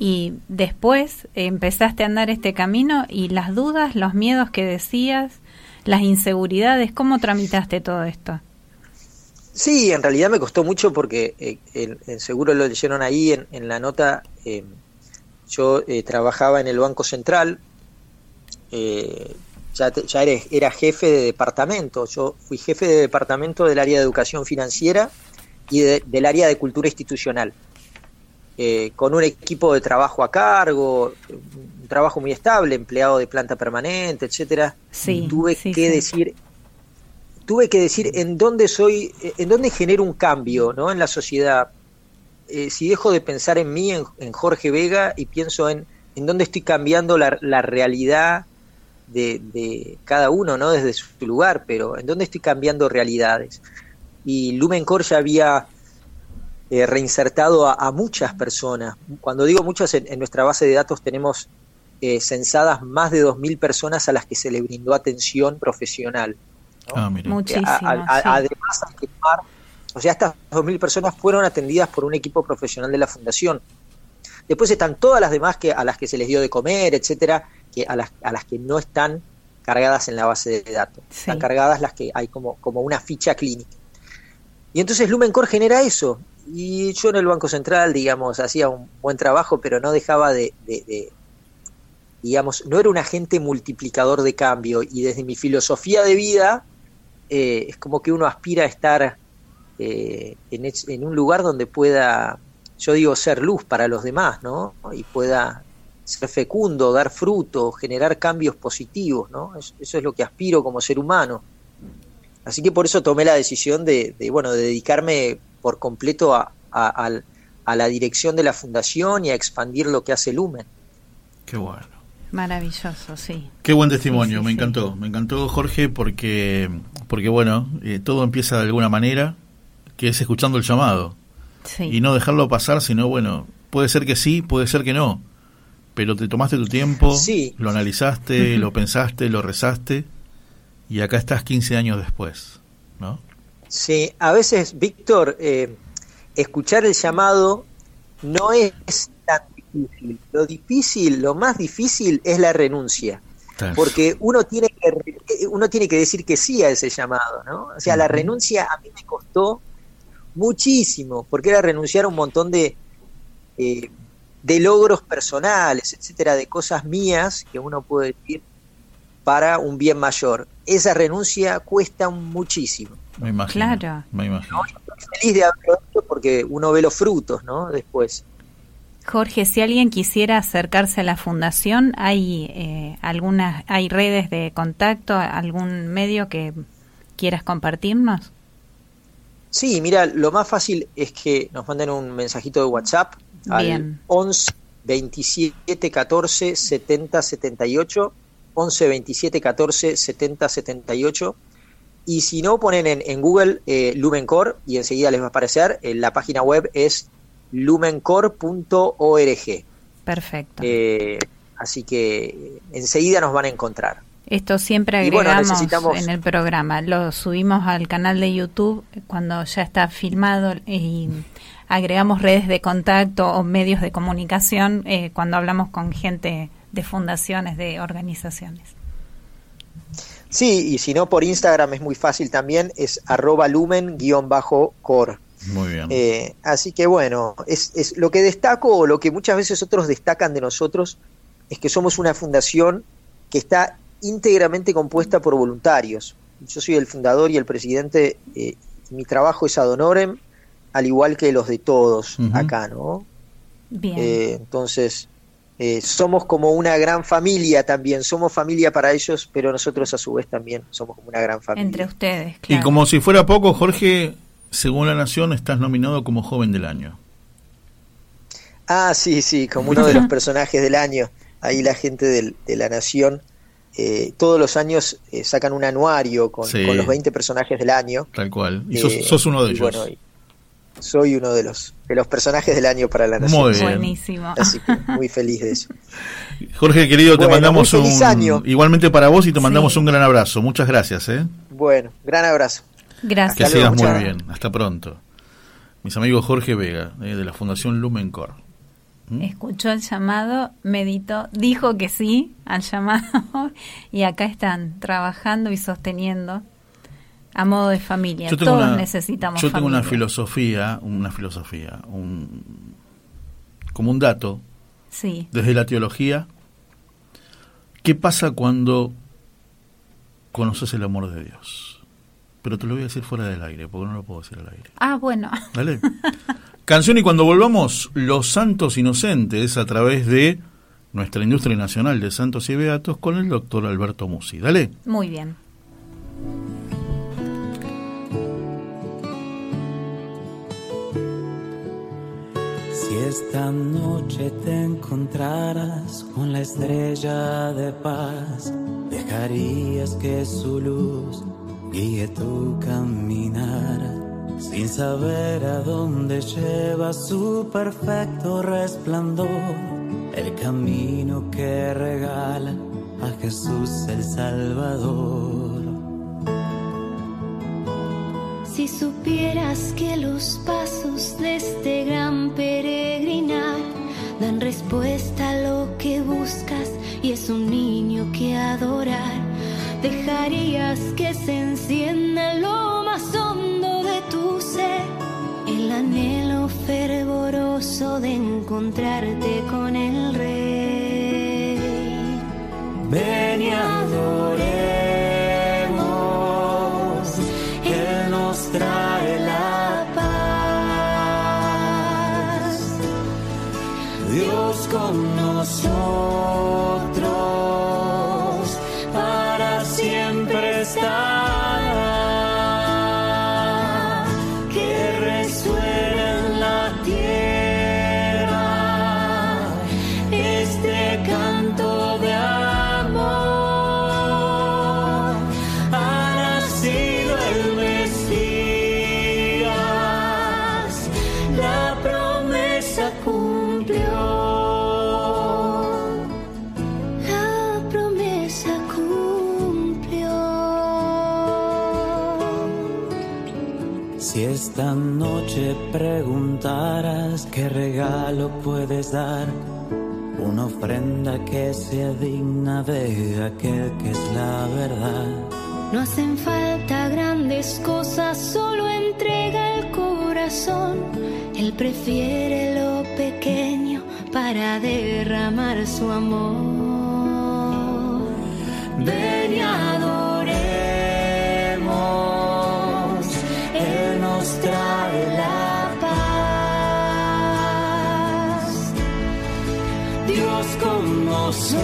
Y después empezaste a andar este camino y las dudas, los miedos que decías, las inseguridades, ¿cómo tramitaste todo esto? Sí, en realidad me costó mucho porque eh, seguro lo leyeron ahí en, la nota. Eh, yo eh, trabajaba en el Banco Central, ya, ya era, jefe de departamento. Yo fui jefe de departamento del área de educación financiera y del área de cultura institucional. Con un equipo de trabajo a cargo, un trabajo muy estable, empleado de planta permanente, etcétera. Sí, Tuve que decir tuve que decir en dónde soy, en dónde genero un cambio ¿no? en la sociedad. Eh, si dejo de pensar en mí, en, Jorge Vega, y pienso en, en dónde estoy cambiando la, realidad de, cada uno, ¿no? Desde su lugar, pero en dónde estoy cambiando realidades. Y Lumencor ya había eh, reinsertado a, muchas personas. Cuando digo muchas, en, nuestra base de datos tenemos eh, censadas más de 2.000 personas a las que se le brindó atención profesional. Ah, Muchísimo. Además, o sea, estas 2.000 personas fueron atendidas por un equipo profesional de la fundación. Después están todas las demás que a las que se les dio de comer, etcétera, que a las, a las que no están cargadas en la base de datos. Están cargadas las que hay como, como una ficha clínica. Y entonces Lumencor genera eso. Y yo en el Banco Central, digamos, hacía un buen trabajo, pero no dejaba de digamos, no era un agente multiplicador de cambio. Y desde mi filosofía de vida, eh, es como que uno aspira a estar eh, en, en, un lugar donde pueda, yo digo, ser luz para los demás, ¿no? Y pueda ser fecundo, dar fruto, generar cambios positivos, ¿no? Eso, es lo que aspiro como ser humano. Así que por eso tomé la decisión de, bueno, de dedicarme por completo a, a, la dirección de la fundación y a expandir lo que hace Lumen. Qué bueno. Maravilloso, sí. Qué buen testimonio, me encantó, me encantó Jorge porque, porque bueno, eh, todo empieza de alguna manera, que es escuchando el llamado. Y no dejarlo pasar, sino bueno, puede ser que sí, puede ser que no pero te tomaste tu tiempo, lo analizaste, lo pensaste, lo rezaste y acá estás 15 años después, ¿no? Sí, a veces, Víctor, eh, escuchar el llamado no es tan difícil. Lo difícil, lo más difícil es la renuncia. Porque uno tiene que uno tiene que decir que sí a ese llamado, ¿no? O sea, la renuncia a mí me costó muchísimo, porque era renunciar a un montón de eh, de logros personales, etcétera, de cosas mías que uno puede decir para un bien mayor. Esa renuncia cuesta muchísimo. Me imagino. Claro. Me imagino. estoy feliz de haberlo hecho porque uno ve los frutos, ¿no? Después. Jorge, si alguien quisiera acercarse a la fundación, ¿hay eh, algunas, hay redes de contacto, algún medio que quieras compartirnos? Sí, mira, lo más fácil es que nos manden un mensajito de WhatsApp al 11 27 14 70 78 11 27 14 70 78 y si no ponen en, Google eh, Lumencore y enseguida les va a aparecer eh, la página web es lumencore.org perfecto. Eh, así que enseguida nos van a encontrar. Esto siempre agregamos en el programa. Lo subimos al canal de YouTube cuando ya está filmado y agregamos redes de contacto o medios de comunicación eh, cuando hablamos con gente de fundaciones, de organizaciones. Sí, y si no por Instagram es muy fácil también, es arroba lumen-core. Muy bien. Eh, así que bueno, es, es lo que destaco o lo que muchas veces otros destacan de nosotros es que somos una fundación que está íntegramente compuesta por voluntarios. Yo soy el fundador y el presidente, eh, mi trabajo es ad honorem, al igual que los de todos acá, ¿no? Bien. Eh, entonces, eh, somos como una gran familia también, somos familia para ellos, pero nosotros a su vez también somos como una gran familia. Entre ustedes, claro. Y como si fuera poco, Jorge, según la Nación, estás nominado como joven del año. Ah, sí, sí, como uno de los personajes del año. Ahí la gente de la Nación eh, todos los años sacan un anuario con, los 20 personajes del año. Tal cual. Y sos, uno de ellos soy uno de los de los personajes del año para la nación. Muy bien. Buenísimo. Así que muy feliz de eso. Jorge querido, te mandamos un año. igualmente para vos y te mandamos un gran abrazo. Muchas gracias, ¿eh? Bueno, gran abrazo. Gracias. Que sigas muy bien. Hasta pronto. Mis amigos Jorge Vega, eh, de la Fundación Lumencor. ¿Mm? Escuchó el llamado, meditó, dijo que sí al llamado y acá están trabajando y sosteniendo a modo de familia. Todos necesitamos. Yo tengo una filosofía, una filosofía, un, como un dato. Sí. Desde la teología. ¿Qué pasa cuando conoces el amor de Dios? Pero te lo voy a decir fuera del aire, porque no lo puedo decir al aire. Ah, bueno. Dale. Canción y cuando volvamos, Los Santos Inocentes a través de nuestra industria nacional de Santos y Beatos con el doctor Alberto Musi. Dale. Muy bien. Si esta noche te encontraras con la estrella de paz, dejarías que su luz guíe tu caminar, sin saber a dónde lleva su perfecto resplandor, el camino que regala a Jesús el Salvador. Si supieras que los pasos de este gran peregrinar dan respuesta a lo que buscas y es un niño que adorar, dejarías que se encienda lo más hondo de tu ser, el anhelo fervoroso de encontrarte con el Rey. Ven y adoremos small regalo puedes dar, una ofrenda que sea digna de aquel que es la verdad. No hacen falta grandes cosas, solo entrega el corazón. Él prefiere lo pequeño para derramar su amor. Ven y adoremos, Él nos trae la con nosotros.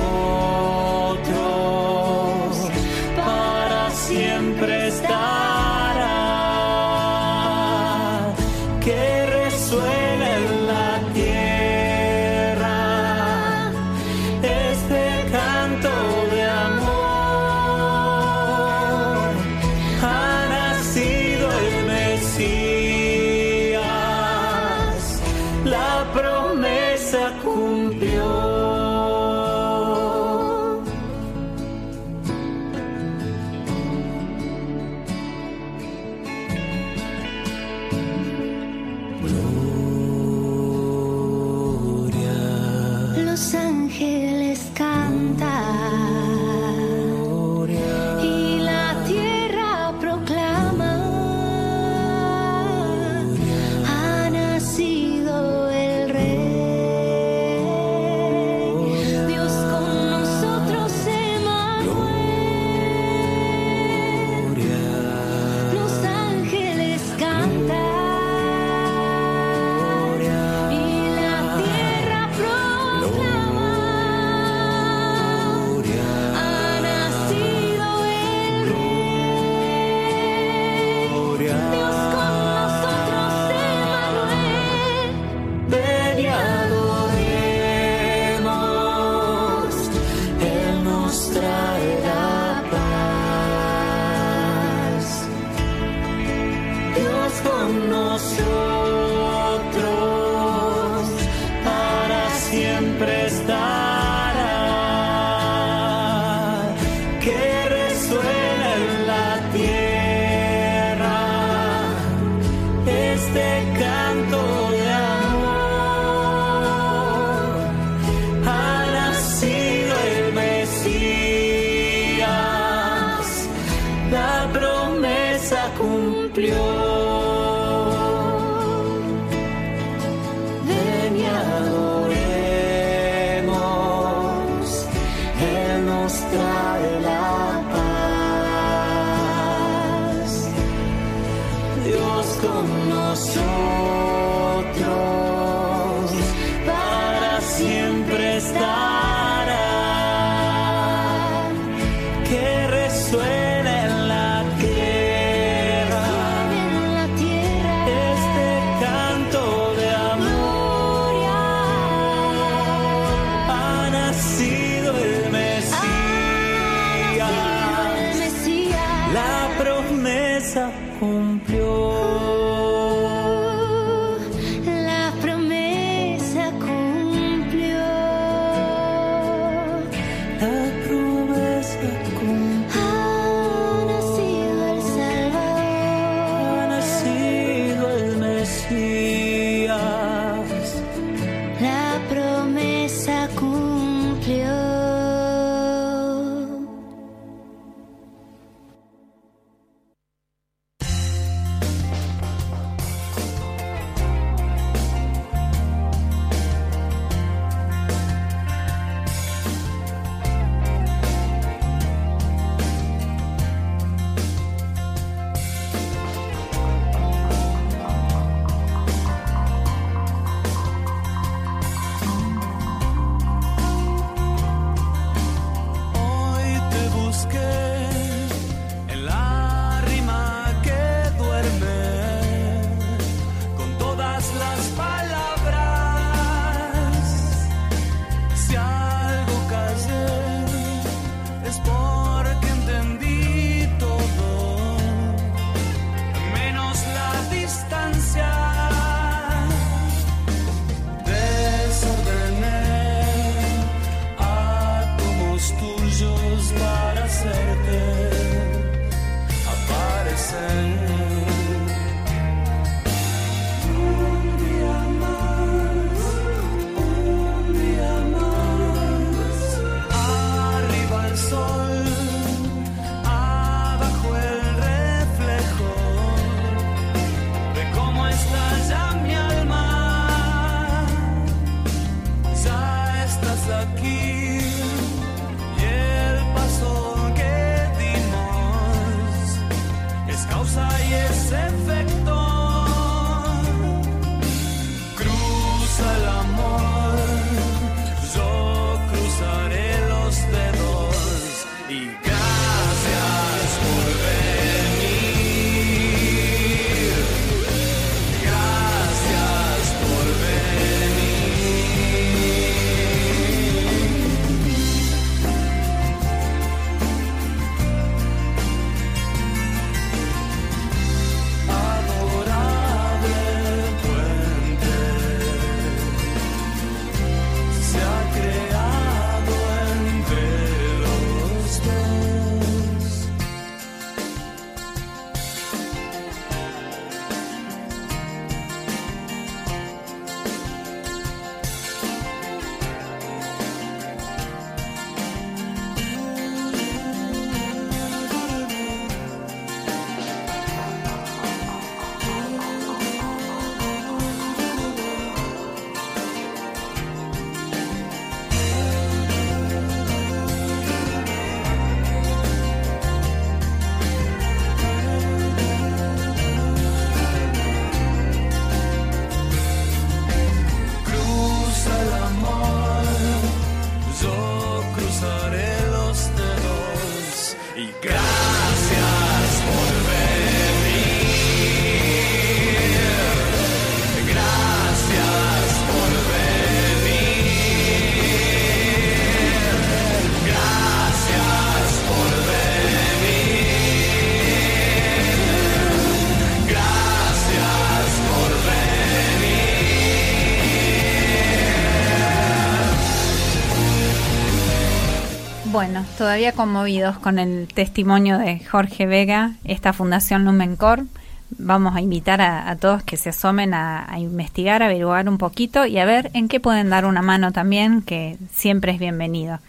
Bueno, todavía conmovidos con el testimonio de Jorge Vega, esta Fundación Lumencor, vamos a invitar a, todos que se asomen a, a investigar, a averiguar un poquito y a ver en qué pueden dar una mano también, que siempre es bienvenido.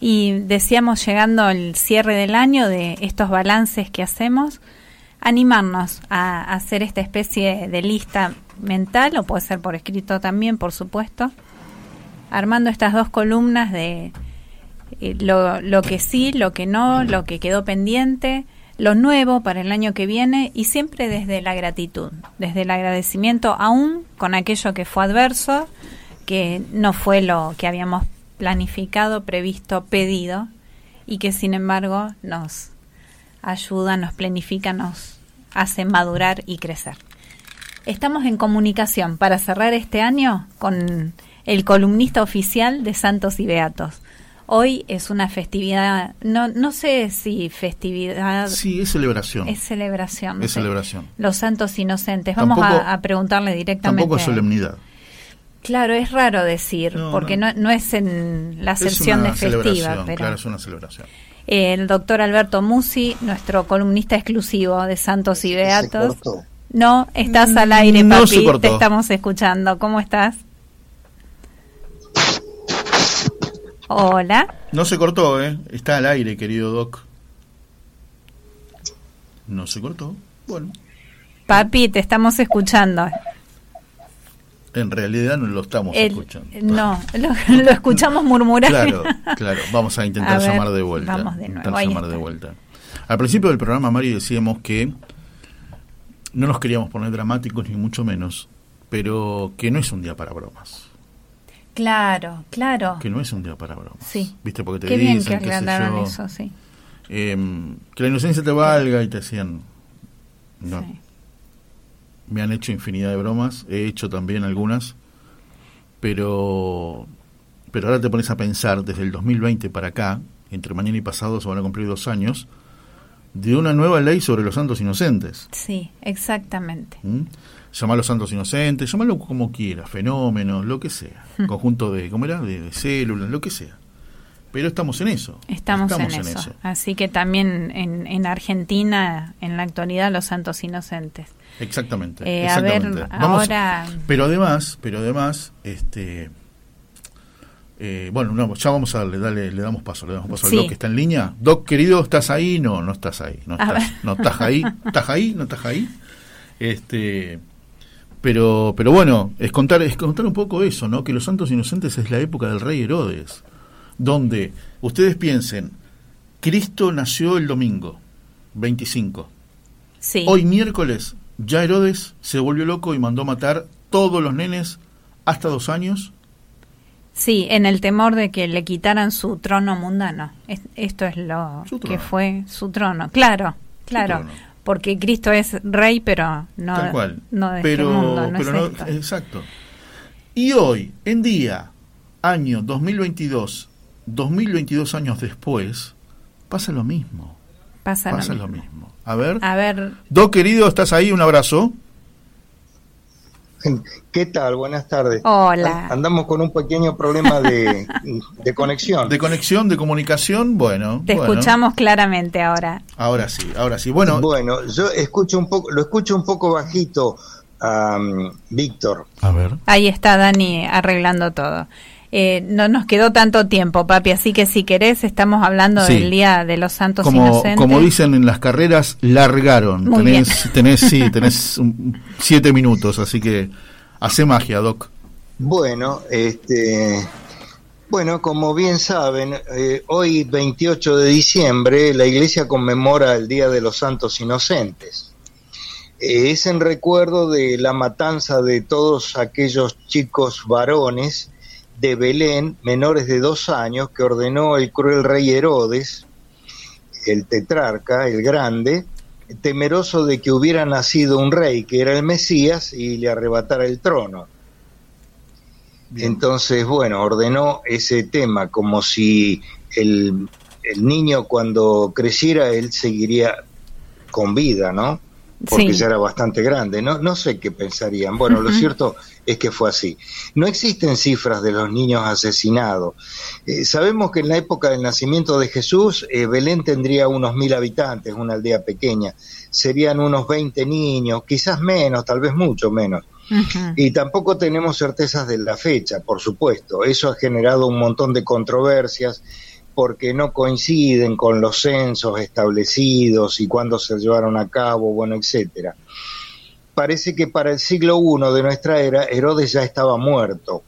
Y decíamos, llegando al cierre del año, de estos balances que hacemos, animarnos a, a hacer esta especie de lista mental, o puede ser por escrito también, por supuesto, armando estas dos columnas de eh, lo, lo que sí, lo que no, lo que quedó pendiente, lo nuevo para el año que viene y siempre desde la gratitud, desde el agradecimiento aún con aquello que fue adverso, que no fue lo que habíamos planificado, previsto, pedido y que sin embargo nos ayuda, nos planifica, nos hace madurar y crecer. Estamos en comunicación para cerrar este año con el columnista oficial de Santos y Beatos. Hoy es una festividad, no, no sé si festividad. Sí, es celebración. Es celebración. Es sí. celebración. Los santos inocentes. Vamos Tampoco- a, a preguntarle directamente. Tampoco es solemnidad. Claro, es raro decir, No, porque no. No, es en la acepción de festiva, pero claro, es una celebración. el doctor Alberto Musi, nuestro columnista exclusivo de Santos y Beatos. cortó. No, estás al aire, No papi, se cortó. te estamos escuchando. ¿Cómo estás? Hola. No se cortó, ¿eh? Está al aire, querido Doc. No se cortó. Bueno, Papi, te estamos escuchando. en realidad no lo estamos El- escuchando. No, lo, lo escuchamos murmurar. Claro, claro. Vamos a intentar A ver, llamar de vuelta. vamos de nuevo, Intentar llamar de vuelta. Al principio del programa, Mari, decíamos que no nos queríamos poner dramáticos ni mucho menos, pero que no es un día para bromas. Claro, claro. Que no es un día para bromas. Sí. ¿Viste? Porque te Qué bien que yo, eso, sí. em, que la inocencia te valga y te decían. No. Sí. Me han hecho infinidad de bromas, he hecho también algunas, pero, pero ahora te pones a pensar desde el 2020 para acá, entre mañana y pasado se van a cumplir dos años, de una nueva ley sobre los santos inocentes. Sí, exactamente. ¿Mm? Llamalo santos inocentes, llamalo como quieras, fenómenos, lo que sea, Hmm. conjunto de, ¿cómo era? De, de células, lo que sea. Pero estamos en eso. Estamos, en, eso. Así que también en, en Argentina, en la actualidad, los santos inocentes. Exactamente. Eh, a ver. Vamos- ahora- pero además, pero además, este, eh, bueno, no, ya vamos a darle, dale, le damos paso, le damos paso Sí. al Doc que está en línea. Doc, querido, ¿estás ahí? No, no estás ahí. No estás, no estás ahí. ¿Estás ahí? ¿No estás ahí? Este, pero, pero bueno, es contar, es contar un poco eso, ¿no? Que los santos inocentes es la época del rey Herodes, donde ustedes piensen, Cristo nació el domingo, 25. Sí. Hoy miércoles, ya Herodes se volvió loco y mandó matar todos los nenes hasta dos años. Sí, en el temor de que le quitaran su trono mundano. Es- esto es lo que fue su trono. Claro, claro. trono. Porque Cristo es rey, pero no, tal cual. no de pero, este mundo, no pero es no- esto. exacto. Y hoy, en día, año 2022, 2022 años después, pasa lo mismo. Pasa, lo pasa mismo. lo mismo. A ver. A ver, Doc, querido, ¿estás ahí? Un abrazo. ¿Qué tal? Buenas tardes. Hola. An- Andamos con un pequeño problema de, de conexión. De conexión, de comunicación, bueno. te bueno. escuchamos claramente ahora. Ahora sí, ahora sí. Bueno, Bueno, yo escucho un poco, lo escucho un poco bajito a Víctor. a ver. Ahí está Dani arreglando todo. Eh, no nos quedó tanto tiempo, papi, así que si querés, estamos hablando Sí. del Día de los Santos como, Inocentes. como dicen en las carreras, largaron. Muy tenés, tenés, sí, tenés un- siete minutos, así que hace magia, Doc. Bueno, este, bueno, como bien saben, eh, hoy 28 de diciembre la Iglesia conmemora el Día de los Santos Inocentes. Eh, es en recuerdo de la matanza de todos aquellos chicos varones de Belén, menores de dos años, que ordenó el cruel rey Herodes el tetrarca, el grande, temeroso de que hubiera nacido un rey que era el Mesías y le arrebatara el trono. Entonces, bueno, ordenó ese tema como si el, el niño cuando creciera él seguiría con vida, ¿no? Porque Sí. ya era bastante grande. No, no sé qué pensarían. Bueno, lo cierto es que fue así. No existen cifras de los niños asesinados. Eh, sabemos que en la época del nacimiento de Jesús, eh, Belén tendría unos mil habitantes, una aldea pequeña. Serían unos 20 niños, quizás menos, tal vez mucho menos. Y tampoco tenemos certezas de la fecha, por supuesto. Eso ha generado un montón de controversias porque no coinciden con los censos establecidos y cuándo se llevaron a cabo, bueno, etcétera. Parece que para el siglo I de nuestra era Herodes ya estaba muerto.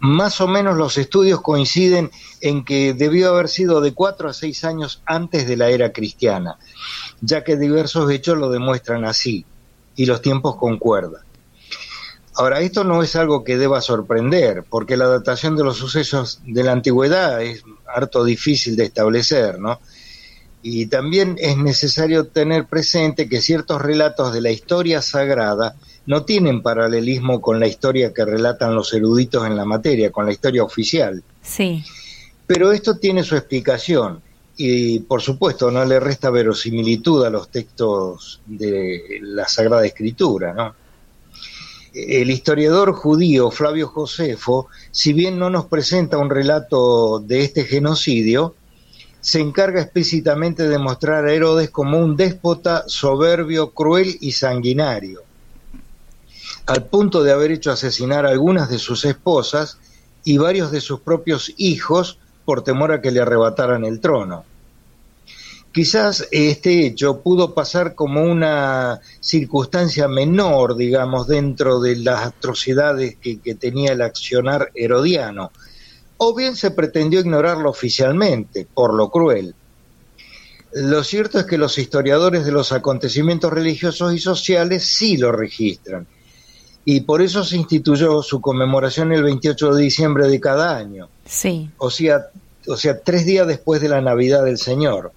Más o menos los estudios coinciden en que debió haber sido de cuatro a seis años antes de la era cristiana, ya que diversos hechos lo demuestran así y los tiempos concuerdan. Ahora, esto no es algo que deba sorprender, porque la datación de los sucesos de la antigüedad es harto difícil de establecer, ¿no? Y también es necesario tener presente que ciertos relatos de la historia sagrada no tienen paralelismo con la historia que relatan los eruditos en la materia, con la historia oficial. Sí, Pero esto tiene su explicación y por supuesto no le resta verosimilitud a los textos de la Sagrada Escritura, ¿no? El historiador judío Flavio Josefo, si bien no nos presenta un relato de este genocidio, se encarga explícitamente de mostrar a Herodes como un déspota soberbio, cruel y sanguinario, al punto de haber hecho asesinar a algunas de sus esposas y varios de sus propios hijos por temor a que le arrebataran el trono. Quizás este hecho pudo pasar como una circunstancia menor, digamos, dentro de las atrocidades que, que tenía el accionar herodiano, o bien se pretendió ignorarlo oficialmente, por lo cruel. Lo cierto es que los historiadores de los acontecimientos religiosos y sociales sí lo registran, y por eso se instituyó su conmemoración el 28 de diciembre de cada año sí. o sea, o sea, tres días después de la Navidad del Señor.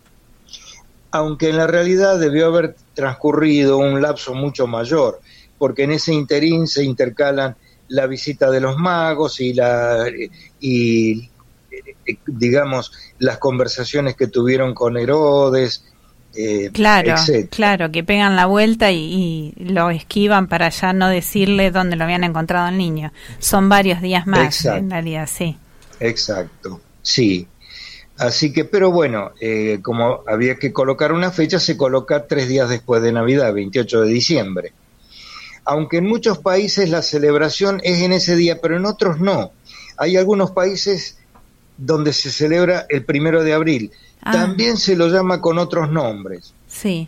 Aunque en la realidad debió haber transcurrido un lapso mucho mayor, porque en ese interín se intercalan la visita de los magos y la y eh, digamos las conversaciones que tuvieron con Herodes, eh, Claro, etcétera. claro, que pegan la vuelta y, y lo esquivan para ya no decirle dónde lo habían encontrado el niño. Son varios días más, Exacto. en realidad, sí. Exacto, sí. Así que, pero bueno, eh, como había que colocar una fecha, se coloca tres días después de Navidad, 28 de diciembre. Aunque en muchos países la celebración es en ese día, pero en otros no. Hay algunos países donde se celebra el primero de abril. Ah. También se lo llama con otros nombres. Sí,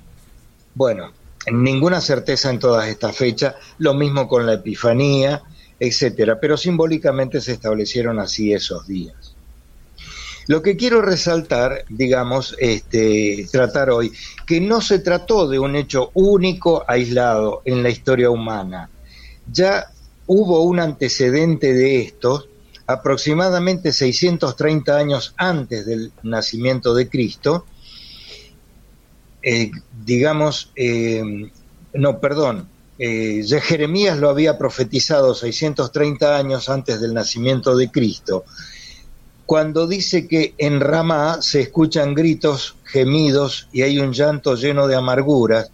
Bueno, ninguna certeza en todas estas fechas, lo mismo con la Epifanía, etcétera, pero simbólicamente se establecieron así esos días. Lo que quiero resaltar, digamos, este, tratar hoy, que no se trató de un hecho único, aislado en la historia humana. Ya hubo un antecedente de estos, aproximadamente 630 años antes del nacimiento de Cristo, eh, digamos, eh, no, perdón, eh, ya Jeremías lo había profetizado 630 años antes del nacimiento de Cristo, cuando dice que en Ramá se escuchan gritos, gemidos y hay un llanto lleno de amarguras,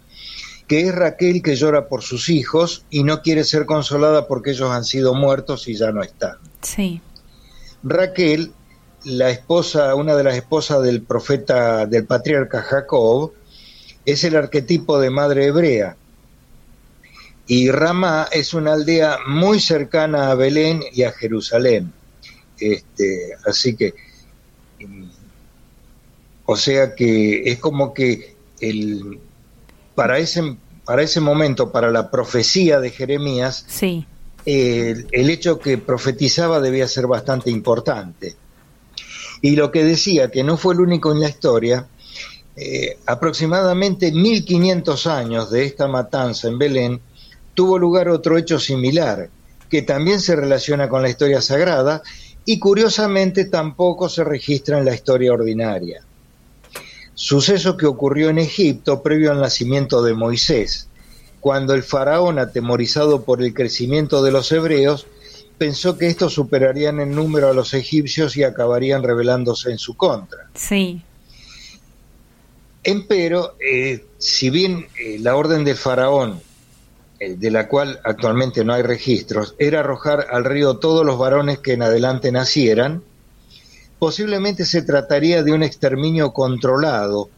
que es Raquel que llora por sus hijos y no quiere ser consolada porque ellos han sido muertos y ya no están. sí, Raquel, la esposa, una de las esposas del profeta, del patriarca Jacob, es el arquetipo de madre hebrea. Y Ramá es una aldea muy cercana a Belén y a Jerusalén. Este, así que, mm, o sea que es como que el, para, ese, para ese momento, para la profecía de Jeremías, sí, el, hecho que profetizaba debía ser bastante importante. Y lo que decía, que no fue el único en la historia, eh, aproximadamente 1500 años de esta matanza en Belén, tuvo lugar otro hecho similar, que también se relaciona con la historia sagrada y curiosamente tampoco se registra en la historia ordinaria. suceso que ocurrió en Egipto previo al nacimiento de Moisés, cuando el faraón, atemorizado por el crecimiento de los hebreos, pensó que estos superarían en número a los egipcios y acabarían rebelándose en su contra. Sí. Empero, eh, si bien eh, la orden del faraón, eh, de la cual actualmente no hay registros, era arrojar al río todos los varones que en adelante nacieran, posiblemente se trataría de un exterminio controlado,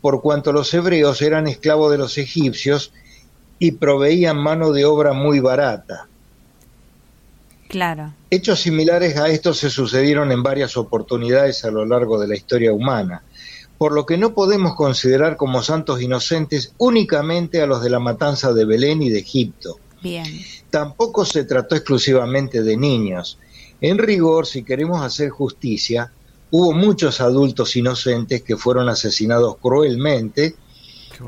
por cuanto los hebreos eran esclavos de los egipcios y proveían mano de obra muy barata. Claro. Hechos similares a estos se sucedieron en varias oportunidades a lo largo de la historia humana, por lo que no podemos considerar como santos inocentes únicamente a los de la matanza de Belén y de Egipto. Bien. Tampoco se trató exclusivamente de niños. En rigor, si queremos hacer justicia, hubo muchos adultos inocentes que fueron asesinados cruelmente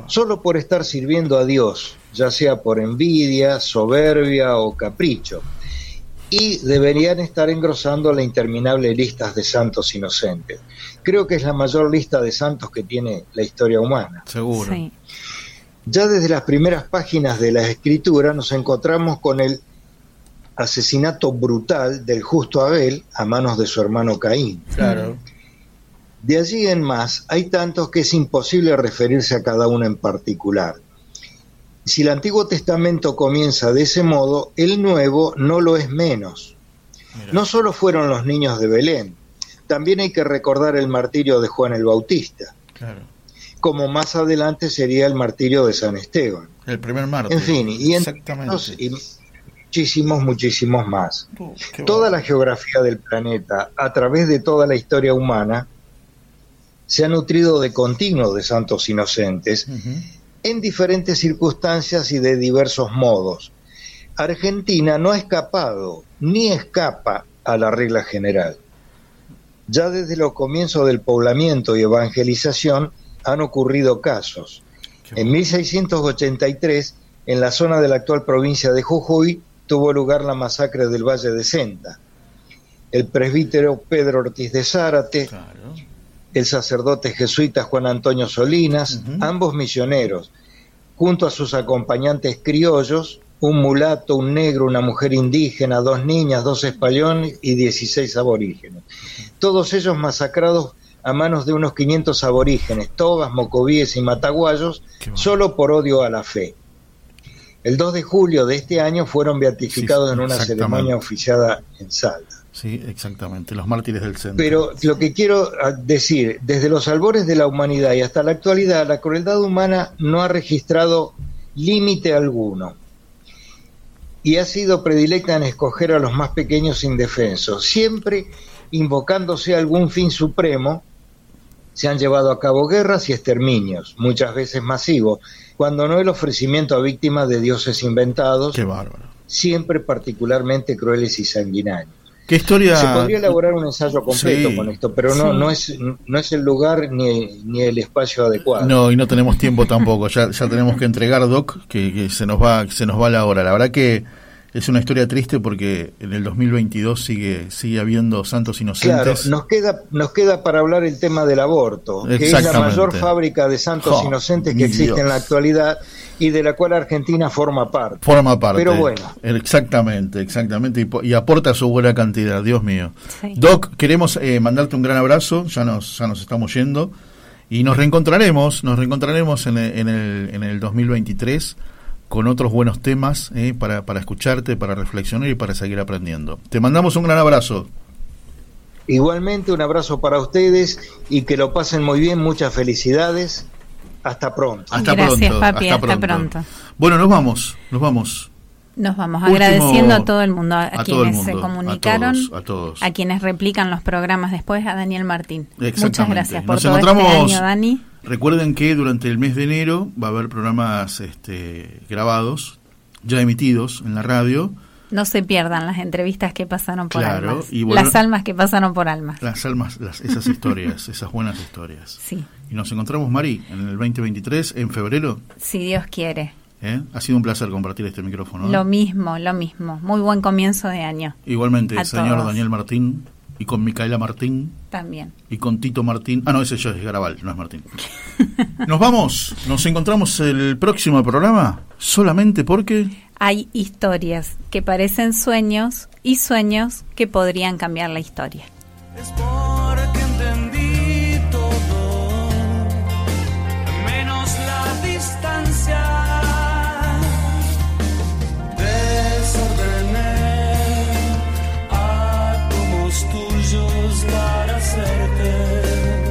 solo por estar sirviendo a Dios, ya sea por envidia, soberbia o capricho y deberían estar engrosando la interminable lista de santos inocentes. Creo que es la mayor lista de santos que tiene la historia humana. Seguro. Ya desde las primeras páginas de la escritura nos encontramos con el asesinato brutal del justo Abel a manos de su hermano Caín. Claro. De allí en más, hay tantos que es imposible referirse a cada uno en particular. Si el Antiguo Testamento comienza de ese modo, el Nuevo no lo es menos. No solo fueron los niños de Belén, también hay que recordar el martirio de Juan el Bautista, Claro. como más adelante sería el martirio de San Esteban. El primer mártir. En fin, y Exactamente. muchísimos, muchísimos más. Oh, qué Toda la geografía del planeta, a través de toda la historia humana, se ha nutrido de continuo de santos inocentes en diferentes circunstancias y de diversos modos. Argentina no ha escapado ni escapa a la regla general. Ya desde los comienzos del poblamiento y evangelización han ocurrido casos. En 1683, en la zona de la actual provincia de Jujuy, tuvo lugar la masacre del Valle de Senta. El presbítero Pedro Ortiz de Zárate, el sacerdote jesuita Juan Antonio Solinas, ambos misioneros, junto a sus acompañantes criollos, un mulato, un negro, una mujer indígena, dos niñas, dos españoles y 16 aborígenes. Todos ellos masacrados a manos de unos 500 aborígenes, togas, mocovíes y mataguayos, solo por odio a la fe. El 2 de julio de este año fueron beatificados Sí, en una ceremonia oficiada en Salta. Sí, exactamente. Los mártires del centro. Pero lo que quiero ah, decir, desde los albores de la humanidad y hasta la actualidad, la crueldad humana no ha registrado límite alguno y ha sido predilecta en escoger a los más pequeños indefensos. Siempre invocándose algún fin supremo, se han llevado a cabo guerras y exterminios, muchas veces masivos, cuando no el ofrecimiento a víctimas de dioses inventados, Qué bárbaro. siempre particularmente crueles y sanguinarios. ¿Qué historia? Se podría elaborar un ensayo completo Sí. con esto, pero no, Sí. no, es, no es el lugar ni, ni el espacio adecuado. No, y no tenemos tiempo tampoco. Ya, ya tenemos que entregar, Doc, que, que se nos va, se nos va la hora. La verdad que es una historia triste porque en el 2022 sigue, sigue habiendo santos Claro, inocentes. nos queda, nos queda para hablar el tema del aborto, que es la mayor fábrica de santos Oh, inocentes que existe Dios. en la actualidad y de la cual Argentina forma parte. Forma parte. Pero bueno, Exactamente, exactamente. Y, po- y aporta su buena cantidad, Dios mío. Sí. Doc, queremos eh, mandarte un gran abrazo. Ya nos, ya nos estamos yendo. Y nos reencontraremos, nos reencontraremos en el, en el, en el 2023 con otros buenos temas eh, para, para escucharte, para reflexionar y para seguir aprendiendo. Te mandamos un gran abrazo. igualmente un abrazo para ustedes y que lo pasen muy bien, muchas felicidades. Hasta pronto. Hasta Gracias, pronto. papi, hasta hasta pronto. pronto. Bueno, nos vamos, nos vamos. Nos vamos Último- agradeciendo a todo el mundo, a, quienes se a comunicaron, todos, a todos. a quienes replican los programas después, a Daniel Martín. Muchas gracias por Nos todo este encontramos- año, Dani. Recuerden que durante el mes de enero va a haber programas este, grabados, ya emitidos en la radio. No se pierdan las entrevistas que pasaron por Claro, almas. y bueno- las almas que pasaron por almas. Las almas, las, esas historias, esas buenas historias. Sí, Y nos encontramos, Mari, en el 2023, en febrero. si Dios quiere. ¿eh? Ha sido un placer compartir este micrófono. ¿eh? Lo mismo, lo mismo. Muy buen comienzo de año. Igualmente, a señor todos. Daniel Martín. Y con Micaela Martín También. y con Tito Martín. Ah, no, ese ya es Garabal, no es Martín. Nos vamos, nos encontramos el próximo programa solamente porque Hay historias que parecen sueños y sueños que podrían cambiar la historia. Es por